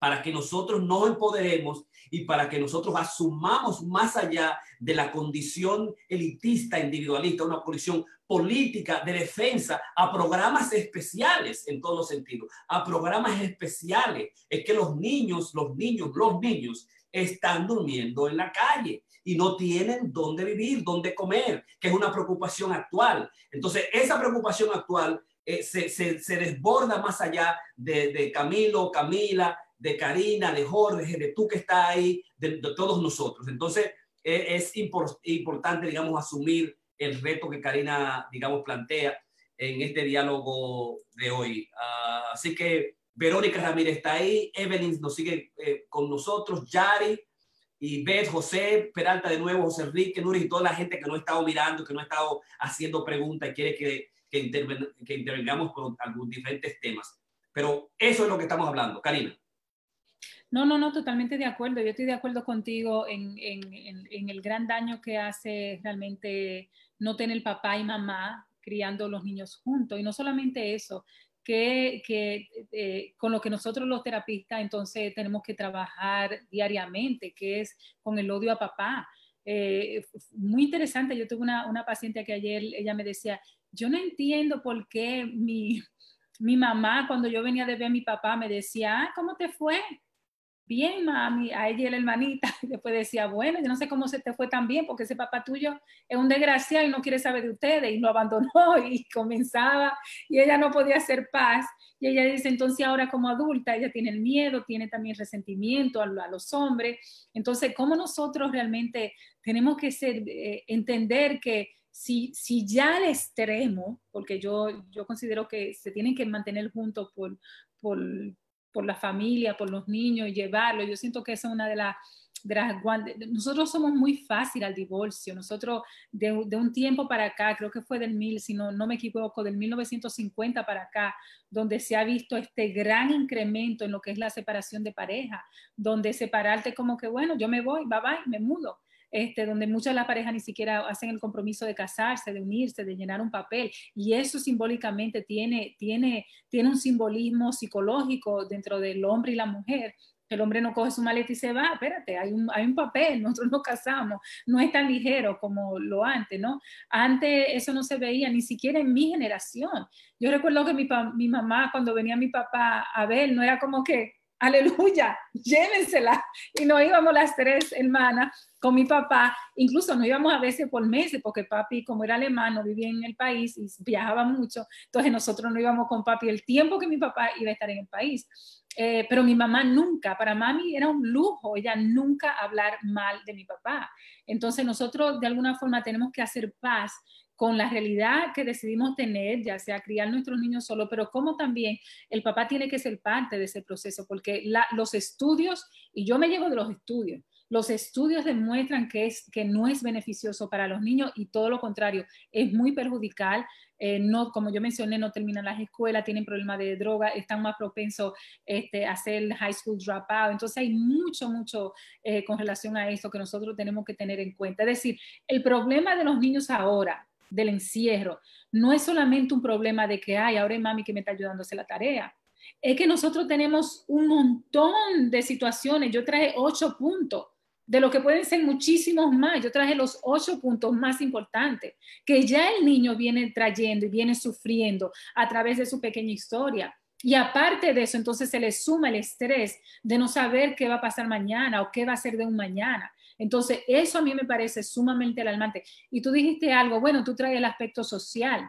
para que nosotros nos empoderemos y para que nosotros asumamos más allá de la condición elitista, individualista, una condición política de defensa a programas especiales en todos los sentidos, a programas especiales. Es que los niños, los niños, los niños están durmiendo en la calle y no tienen dónde vivir, dónde comer, que es una preocupación actual. Entonces, esa preocupación actual eh, se, se, desborda más allá de, de Camilo, Camila, de Karina, de Jorge, de tú que está ahí, de, todos nosotros. Entonces, e, es importante, digamos, asumir el reto que Karina, digamos, plantea en este diálogo de hoy. Ah, así que Verónica Ramírez está ahí, Evelyn nos sigue eh, con nosotros, Yari y Beth, José, Peralta de nuevo, José Enrique, Nuri y toda la gente que no ha estado mirando, que no ha estado haciendo preguntas y quiere que, que, que intervengamos con algunos diferentes temas. Pero eso es lo que estamos hablando. Karina. No, no, no, totalmente de acuerdo. Yo estoy de acuerdo contigo en, el gran daño que hace realmente no tener papá y mamá criando los niños juntos. Y no solamente eso, que, eh, con lo que nosotros los terapistas entonces tenemos que trabajar diariamente, que es con el odio a papá. Eh, muy interesante, yo tuve una, una, paciente que ayer, ella me decía, yo no entiendo por qué mi, mi mamá, cuando yo venía de ver a mi papá, me decía, ah, ¿cómo te fue? Bien, mami, a ella y la hermanita, [LAUGHS] y después decía, bueno, yo no sé cómo se te fue tan bien, porque ese papá tuyo es un desgraciado y no quiere saber de ustedes, y lo abandonó [LAUGHS] y comenzaba, y ella no podía hacer paz, y ella dice, entonces ahora como adulta, ella tiene el miedo, tiene también resentimiento a, los hombres, entonces, ¿cómo nosotros realmente tenemos que eh, entender que si, si ya al extremo, porque yo, yo considero que se tienen que mantener juntos por, por la familia, por los niños y llevarlo. Yo siento que esa es una de las... Nosotros somos muy fácil al divorcio. Nosotros de, un tiempo para acá, creo que fue del mil, si no, no me equivoco, del 1950 para acá, donde se ha visto este gran incremento en lo que es la separación de pareja, donde separarte como que, bueno, yo me voy, bye bye, me mudo. Este, donde muchas de las parejas ni siquiera hacen el compromiso de casarse, de unirse, de llenar un papel. Y eso simbólicamente tiene, tiene, tiene un simbolismo psicológico dentro del hombre y la mujer. El hombre no coge su maleta y se va, espérate, hay un, hay un papel, [LAUGHS] nosotros nos casamos, no es tan ligero como lo antes, ¿no? Antes eso no se veía ni siquiera en mi generación. Yo recuerdo que mi, mi mamá, cuando venía mi papá a ver, no era como que, aleluya, llévensela. Y nos íbamos las tres hermanas con mi papá, incluso nos íbamos a veces por meses, porque papi, como era alemán, no vivía en el país y viajaba mucho, entonces nosotros no íbamos con papi el tiempo que mi papá iba a estar en el país. Eh, pero mi mamá nunca, para mami era un lujo, ella nunca hablar mal de mi papá. Entonces nosotros de alguna forma tenemos que hacer paz con la realidad que decidimos tener, ya sea criar nuestros niños solo, pero como también el papá tiene que ser parte de ese proceso, porque los estudios, y yo me llevo de los estudios, los estudios demuestran que, es, que no es beneficioso para los niños y todo lo contrario, es muy perjudicial. Eh, no, como yo mencioné, no terminan las escuelas, tienen problemas de droga, están más propensos este, a hacer high school dropout. Entonces hay mucho, mucho eh, con relación a eso que nosotros tenemos que tener en cuenta. Es decir, el problema de los niños ahora, del encierro, no es solamente un problema de que, hay ahora es mami que me está ayudando a hacer la tarea. Es que nosotros tenemos un montón de situaciones. Yo traje ocho puntos, de lo que pueden ser muchísimos más. Yo traje los ocho puntos más importantes que ya el niño viene trayendo y viene sufriendo a través de su pequeña historia. Y aparte de eso, entonces se le suma el estrés de no saber qué va a pasar mañana o qué va a ser de un mañana. Entonces, eso a mí me parece sumamente alarmante. Y tú dijiste algo, bueno, tú traes el aspecto social.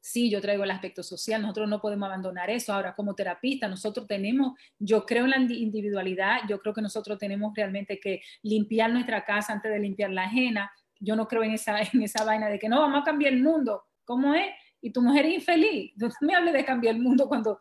Sí, yo traigo el aspecto social, nosotros no podemos abandonar eso. Ahora, como terapista, nosotros tenemos, yo creo en la individualidad, yo creo que nosotros tenemos realmente que limpiar nuestra casa antes de limpiar la ajena. Yo no creo en esa, [LAUGHS] en esa vaina de que no, vamos a cambiar el mundo. ¿Cómo es? Y tu mujer es infeliz. [LAUGHS] No me hables de cambiar el mundo cuando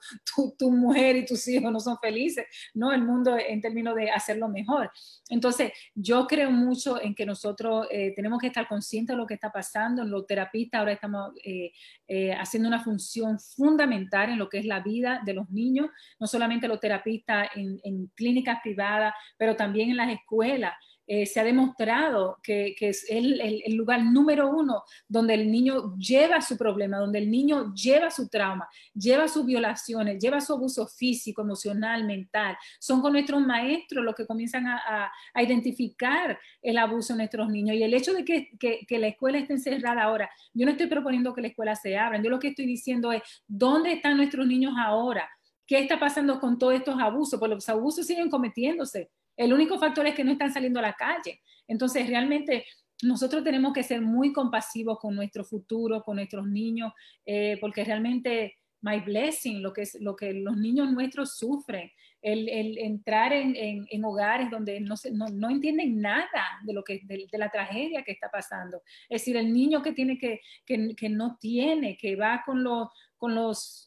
tu, mujer y tus hijos no son felices, no, el mundo en términos de hacerlo mejor. Entonces, yo creo mucho en que nosotros eh, tenemos que estar conscientes de lo que está pasando. Los terapistas ahora estamos eh, eh, haciendo una función fundamental en lo que es la vida de los niños, no solamente los terapistas en, en clínicas privadas, pero también en las escuelas. Eh, se ha demostrado que, es el, lugar número uno donde el niño lleva su problema, donde el niño lleva su trauma, lleva sus violaciones, lleva su abuso físico, emocional, mental. Son con nuestros maestros los que comienzan a, identificar el abuso de nuestros niños. Y el hecho de que, que, la escuela esté encerrada ahora, yo no estoy proponiendo que la escuela se abra, yo lo que estoy diciendo es, ¿dónde están nuestros niños ahora? ¿Qué está pasando con todos estos abusos? Pues los abusos siguen cometiéndose. El único factor es que no están saliendo a la calle. Entonces, realmente nosotros tenemos que ser muy compasivos con nuestro futuro, con nuestros niños, eh, porque realmente, my blessing, lo que, es, que los niños nuestros sufren, el, entrar en, hogares donde no, entienden nada de, lo que, de, la tragedia que está pasando. Es decir, el niño que, tiene que, no tiene, que va con los, con los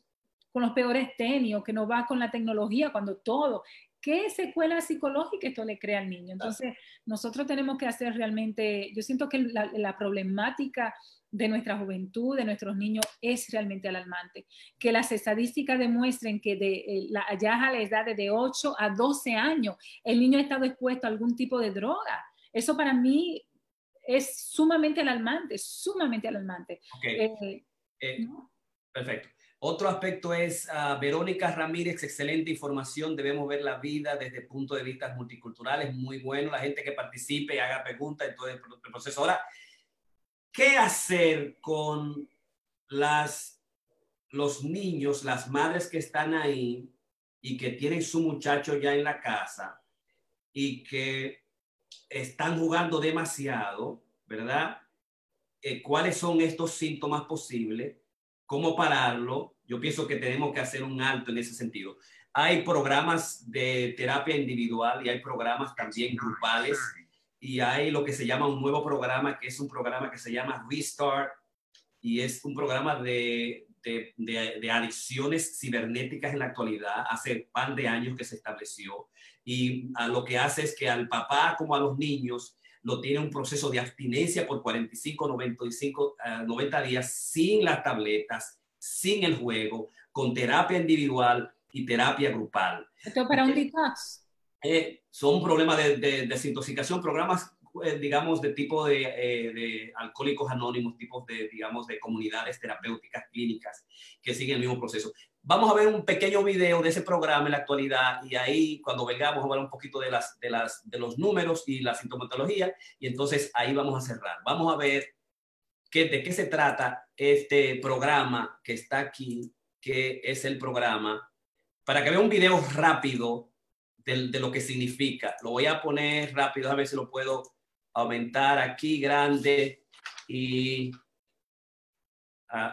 con los peores tenios, que no va con la tecnología cuando todo ¿qué secuela psicológica esto le crea al niño? Entonces, nosotros tenemos que hacer realmente, yo siento que la, problemática de nuestra juventud, de nuestros niños, es realmente alarmante. Que las estadísticas demuestren que de, eh, la, allá a la edad de 8 a 12 años, el niño ha estado expuesto a algún tipo de droga. Eso para mí es sumamente alarmante, sumamente alarmante. Eh, eh, perfecto. Otro aspecto es uh, Verónica Ramírez, excelente información. Debemos ver la vida desde punto de vista multicultural. Es muy bueno la gente que participe y haga preguntas en todo el proceso. Ahora, ¿qué hacer con las, los niños, las madres que están ahí y que tienen su muchacho ya en la casa y que están jugando demasiado, ¿verdad? Eh, ¿Cuáles son estos síntomas posibles? Cómo pararlo, yo pienso que tenemos que hacer un alto en ese sentido. Hay programas de terapia individual y hay programas también grupales y hay lo que se llama un nuevo programa, que es un programa que se llama Restart y es un programa de, de, de, adicciones cibernéticas en la actualidad, hace par de años que se estableció y a lo que hace es que al papá como a los niños lo tiene un proceso de abstinencia por 45, 95, 90 días sin las tabletas, sin el juego, con terapia individual y terapia grupal. Esto para un detox. Eh, son problemas de, de desintoxicación, programas eh, digamos, de tipo de, eh, de, alcohólicos anónimos, tipos de, digamos, de comunidades terapéuticas clínicas que siguen el mismo proceso. Vamos a ver un pequeño video de ese programa en la actualidad y ahí cuando vengamos vamos a hablar un poquito de, las, de, las, de los números y la sintomatología y entonces ahí vamos a cerrar. Vamos a ver qué, de qué se trata este programa que está aquí, que es el programa, para que vea un video rápido de, de lo que significa. Lo voy a poner rápido, a ver si lo puedo aumentar aquí grande y uh,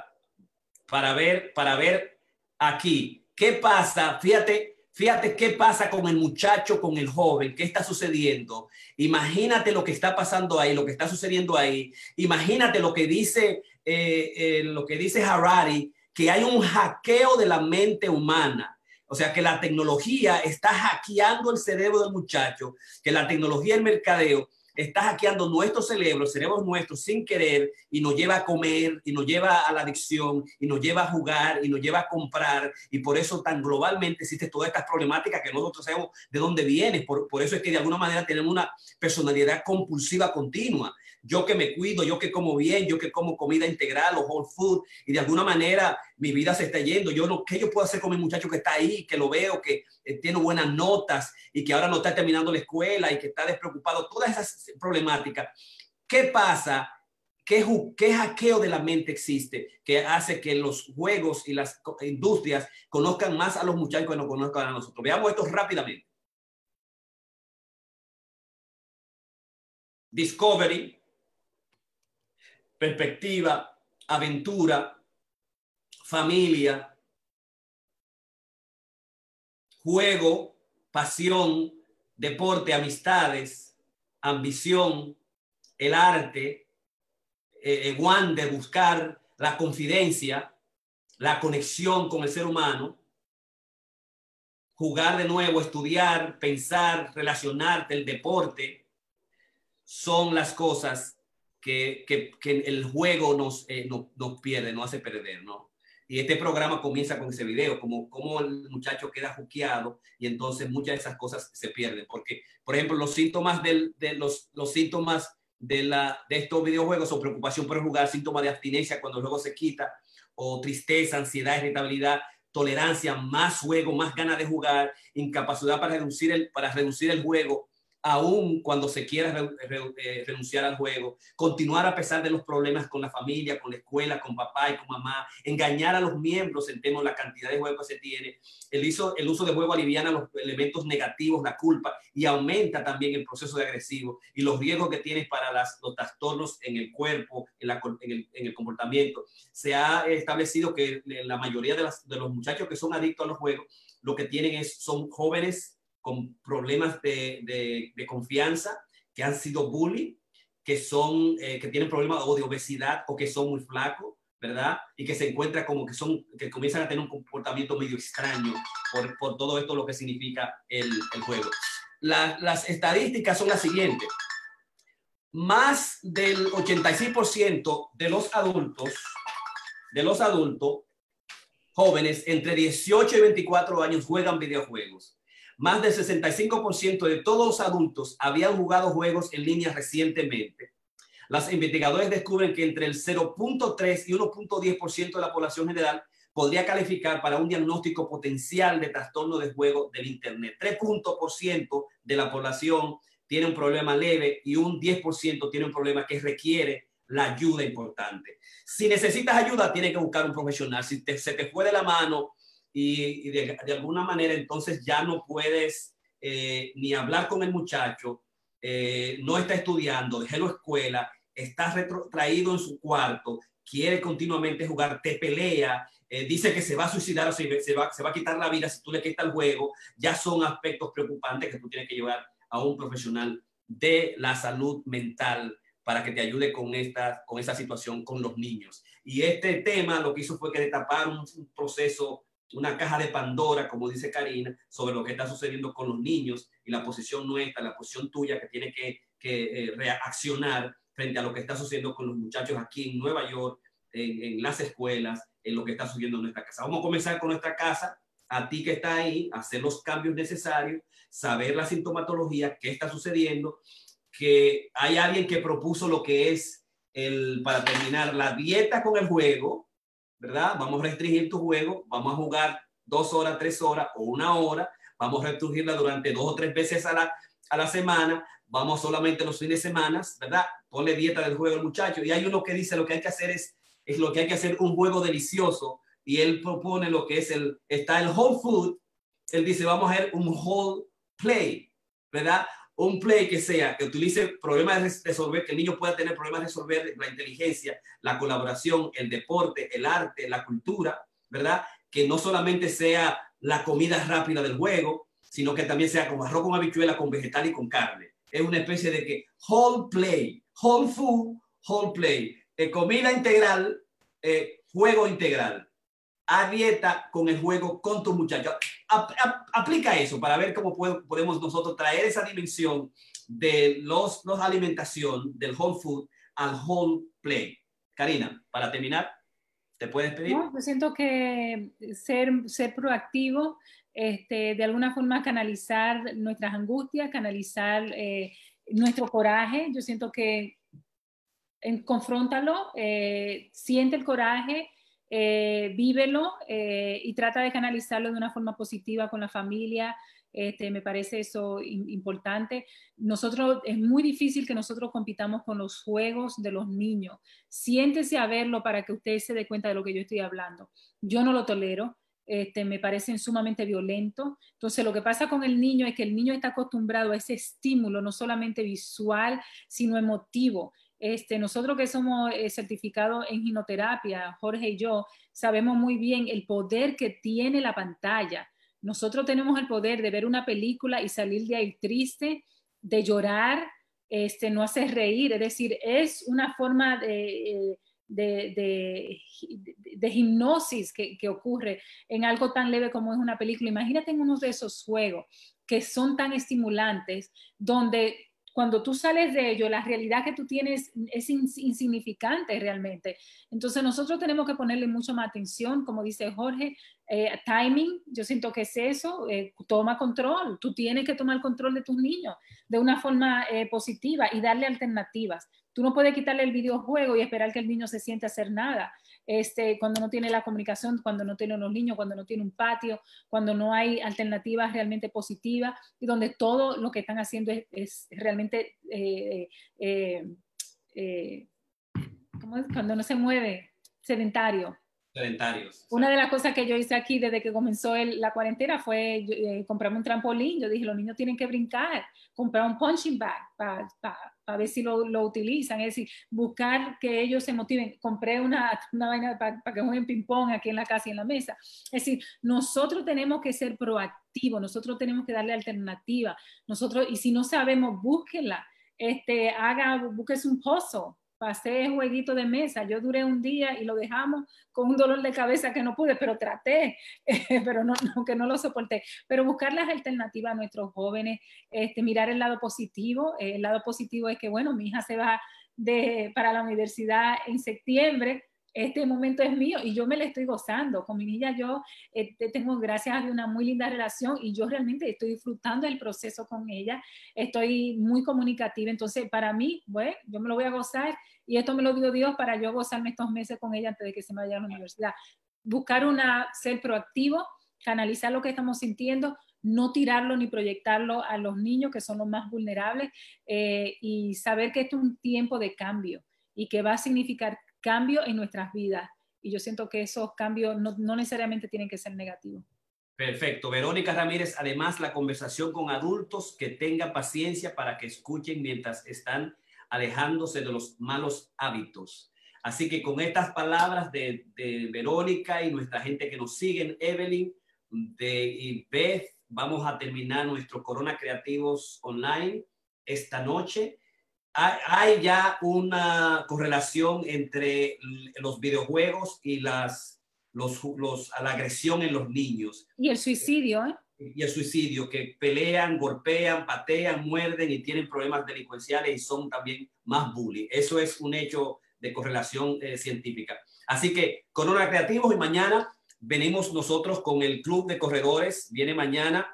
para ver, para ver aquí qué pasa. Fíjate, fíjate qué pasa con el muchacho, con el joven, qué está sucediendo. Imagínate lo que está pasando ahí, lo que está sucediendo ahí. Imagínate lo que dice, eh, eh, lo que dice Harari, que hay un hackeo de la mente humana. O sea, que la tecnología está hackeando el cerebro del muchacho, que la tecnología del mercadeo está hackeando nuestro cerebro, cerebros nuestros sin querer y nos lleva a comer y nos lleva a la adicción y nos lleva a jugar y nos lleva a comprar y por eso tan globalmente existe todas estas problemáticas que nosotros sabemos de dónde viene. Por, por eso es que de alguna manera tenemos una personalidad compulsiva continua yo que me cuido, yo que como bien, yo que como comida integral o whole food y de alguna manera mi vida se está yendo. Yo no, ¿qué yo puedo hacer con mi muchacho que está ahí, que lo veo, que eh, tiene buenas notas y que ahora no está terminando la escuela y que está despreocupado? Todas esas problemáticas. ¿Qué pasa? ¿Qué, ¿Qué hackeo de la mente existe que hace que los juegos y las industrias conozcan más a los muchachos que nos conozcan a nosotros? Veamos esto rápidamente. Discovery, perspectiva, aventura, familia, juego, pasión, deporte, amistades, ambición, el arte, eh, one de buscar la confidencia, la conexión con el ser humano, jugar de nuevo, estudiar, pensar, relacionarte, el deporte, son las cosas que, el juego nos, eh, nos, pierde, nos hace perder, ¿no? Y este programa comienza con ese video, como, como el muchacho queda juqueado y entonces muchas de esas cosas se pierden. Porque, por ejemplo, los síntomas del, de los, los síntomas de, la, de estos videojuegos o preocupación por jugar, síntomas de abstinencia cuando el juego se quita, o tristeza, ansiedad, irritabilidad, tolerancia, más juego, más ganas de jugar, incapacidad para reducir el, para reducir el juego, aún cuando se quiera eh, renunciar al juego, continuar a pesar de los problemas con la familia, con la escuela, con papá y con mamá, engañar a los miembros en tema de la cantidad de juego que se tiene. El, uso de juego aliviana los elementos negativos, la culpa, y aumenta también el proceso de agresivo y los riesgos que tienes para las, los trastornos en el cuerpo, en, el, en, el, comportamiento. Se ha establecido que la mayoría de, de los muchachos que son adictos a los juegos, lo que tienen es, son jóvenes con problemas de, confianza, que han sido bully, que, son, eh, que tienen problemas de obesidad o que son muy flacos, ¿verdad? Y que se encuentran como que son, que comienzan a tener un comportamiento medio extraño por, por todo esto lo que significa el, juego. las estadísticas son las siguientes. Más del 86% de los adultos, de los adultos jóvenes entre 18 y 24 años juegan videojuegos más del 65% de todos los adultos habían jugado juegos en línea recientemente. Los investigadores descubren que entre el 0.3 y 1.10% de la población general podría calificar para un diagnóstico potencial de trastorno de juego del Internet. 3% de la población tiene un problema leve y un 10% tiene un problema que requiere la ayuda importante. Si necesitas ayuda, tienes que buscar un profesional. Si se te fue de la mano y, de, alguna manera entonces ya no puedes eh, ni hablar con el muchacho, eh, no está estudiando, dejé la escuela, está retrotraído en su cuarto, quiere continuamente jugar, te pelea, eh, dice que se va a suicidar o se, se, va, se va a quitar la vida si tú le quitas el juego, ya son aspectos preocupantes que tú tienes que llevar a un profesional de la salud mental para que te ayude con esta, con esa situación con los niños. Y este tema lo que hizo fue que destapar un proceso una caja de Pandora, como dice Karina, sobre lo que está sucediendo con los niños y la posición nuestra, la posición tuya que tiene que, eh, reaccionar frente a lo que está sucediendo con los muchachos aquí en Nueva York, en, las escuelas, en lo que está sucediendo en nuestra casa. Vamos a comenzar con nuestra casa, a ti que está ahí, hacer los cambios necesarios, saber la sintomatología, qué está sucediendo, que hay alguien que propuso lo que es el, para terminar, la dieta con el juego, ¿verdad? Vamos a restringir tu juego, vamos a jugar dos horas, tres horas o una hora, vamos a restringirla durante dos o tres veces a la, a la semana, vamos solamente los fines de semana, ¿verdad? Ponle dieta del juego al muchacho. Y hay uno que dice lo que hay que hacer es, es lo que hay que hacer un juego delicioso. Y él propone lo que es el, está el whole food. Él dice, vamos a hacer un whole play, ¿verdad? Un play que sea, que utilice problemas de resolver, que el niño pueda tener problemas de resolver la inteligencia, la colaboración, el deporte, el arte, la cultura, ¿verdad? Que no solamente sea la comida rápida del juego, sino que también sea como arroz con habichuela, con vegetal y con carne. Es una especie de que whole play, whole food, whole play. Eh, comida integral, eh, juego integral a dieta con el juego con tu muchacho. aplica eso para ver cómo podemos nosotros traer esa dimensión de los, los alimentación, del whole food al whole play. Karina, para terminar, ¿te puedes pedir? yo siento que ser, ser proactivo, este, de alguna forma canalizar nuestras angustias, canalizar eh, nuestro coraje. Yo siento que en, confróntalo, eh, siente el coraje, eh, vívelo eh, y trata de canalizarlo de una forma positiva con la familia. Este, me parece eso importante. Nosotros, es muy difícil que nosotros compitamos con los juegos de los niños. Siéntese a verlo para que usted se dé cuenta de lo que yo estoy hablando. Yo no lo tolero. Este, me parecen sumamente violentos. Entonces, lo que pasa con el niño es que el niño está acostumbrado a ese estímulo, no solamente visual, sino emotivo. Este, nosotros que somos eh, certificados en ginoterapia, Jorge y yo, sabemos muy bien el poder que tiene la pantalla. Nosotros tenemos el poder de ver una película y salir de ahí triste, de llorar, este, no hacer reír, es decir, es una forma de, eh, de, de, hipnosis que, que, ocurre en algo tan leve como es una película. Imagínate en uno de esos juegos que son tan estimulantes, donde cuando tú sales de ello, la realidad que tú tienes es insignificante realmente. Entonces nosotros tenemos que ponerle mucho más atención, como dice Jorge, eh, timing, yo siento que es eso, eh, toma control, tú tienes que tomar control de tus niños de una forma eh, positiva y darle alternativas. Tú no puedes quitarle el videojuego y esperar que el niño se siente a hacer nada. Este, cuando no tiene la comunicación, cuando no tiene unos niños, cuando no tiene un patio, cuando no hay alternativas realmente positivas y donde todo lo que están haciendo es, realmente, eh, eh, eh, ¿cómo es? Cuando no se mueve, sedentario. Sedentarios. Una de las cosas que yo hice aquí desde que comenzó la cuarentena fue comprarme un trampolín. Yo dije, los niños tienen que brincar, comprar un punching bag para a ver si lo, lo, utilizan, es decir, buscar que ellos se motiven. Compré una, una vaina para, que jueguen ping-pong aquí en la casa y en la mesa. Es decir, nosotros tenemos que ser proactivos, nosotros tenemos que darle alternativa. Nosotros, y si no sabemos, búsquenla. Este, haga, búsquese un pozo, pasé jueguito de mesa, yo duré un día y lo dejamos con un dolor de cabeza que no pude, pero traté, [LAUGHS] pero no, que no lo soporté. Pero buscar las alternativas a nuestros jóvenes, este, mirar el lado positivo. El lado positivo es que, bueno, mi hija se va de, para la universidad en septiembre, este momento es mío y yo me lo estoy gozando. Con mi niña yo este, tengo, gracias a una muy linda relación y yo realmente estoy disfrutando del proceso con ella. Estoy muy comunicativa, entonces para mí, bueno, yo me lo voy a gozar y esto me lo dio Dios para yo gozarme estos meses con ella antes de que se me vaya a la universidad. Buscar una, ser proactivo, canalizar lo que estamos sintiendo, no tirarlo ni proyectarlo a los niños que son los más vulnerables eh, y saber que esto es un tiempo de cambio y que va a significar cambio en nuestras vidas. Y yo siento que esos cambios no, necesariamente tienen que ser negativos. Perfecto. Verónica Ramírez, además la conversación con adultos que tenga paciencia para que escuchen mientras están alejándose de los malos hábitos. Así que con estas palabras de, Verónica y nuestra gente que nos siguen, Evelyn, de Beth, vamos a terminar nuestro Corona Creativos Online esta noche hay, ya una correlación entre los videojuegos y las, los, los, la agresión en los niños. Y el suicidio, ¿eh? Y el suicidio, que pelean, golpean, patean, muerden y tienen problemas delincuenciales y son también más bully. Eso es un hecho de correlación eh, científica. Así que Corona Creativos y mañana venimos nosotros con el Club de Corredores. Viene mañana.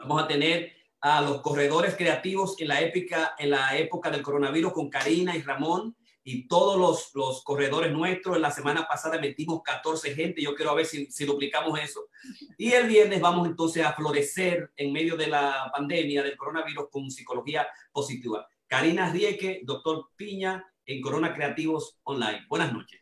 Vamos a tener a los corredores creativos en la, época, en la época del coronavirus con Karina y Ramón y todos los, los corredores nuestros. En la semana pasada metimos 14 gente. Yo quiero a ver si, si duplicamos eso. Y el viernes vamos entonces a florecer en medio de la pandemia del coronavirus con psicología positiva. Karina Rieke, doctor Piña en Corona Creativos Online. Buenas noches.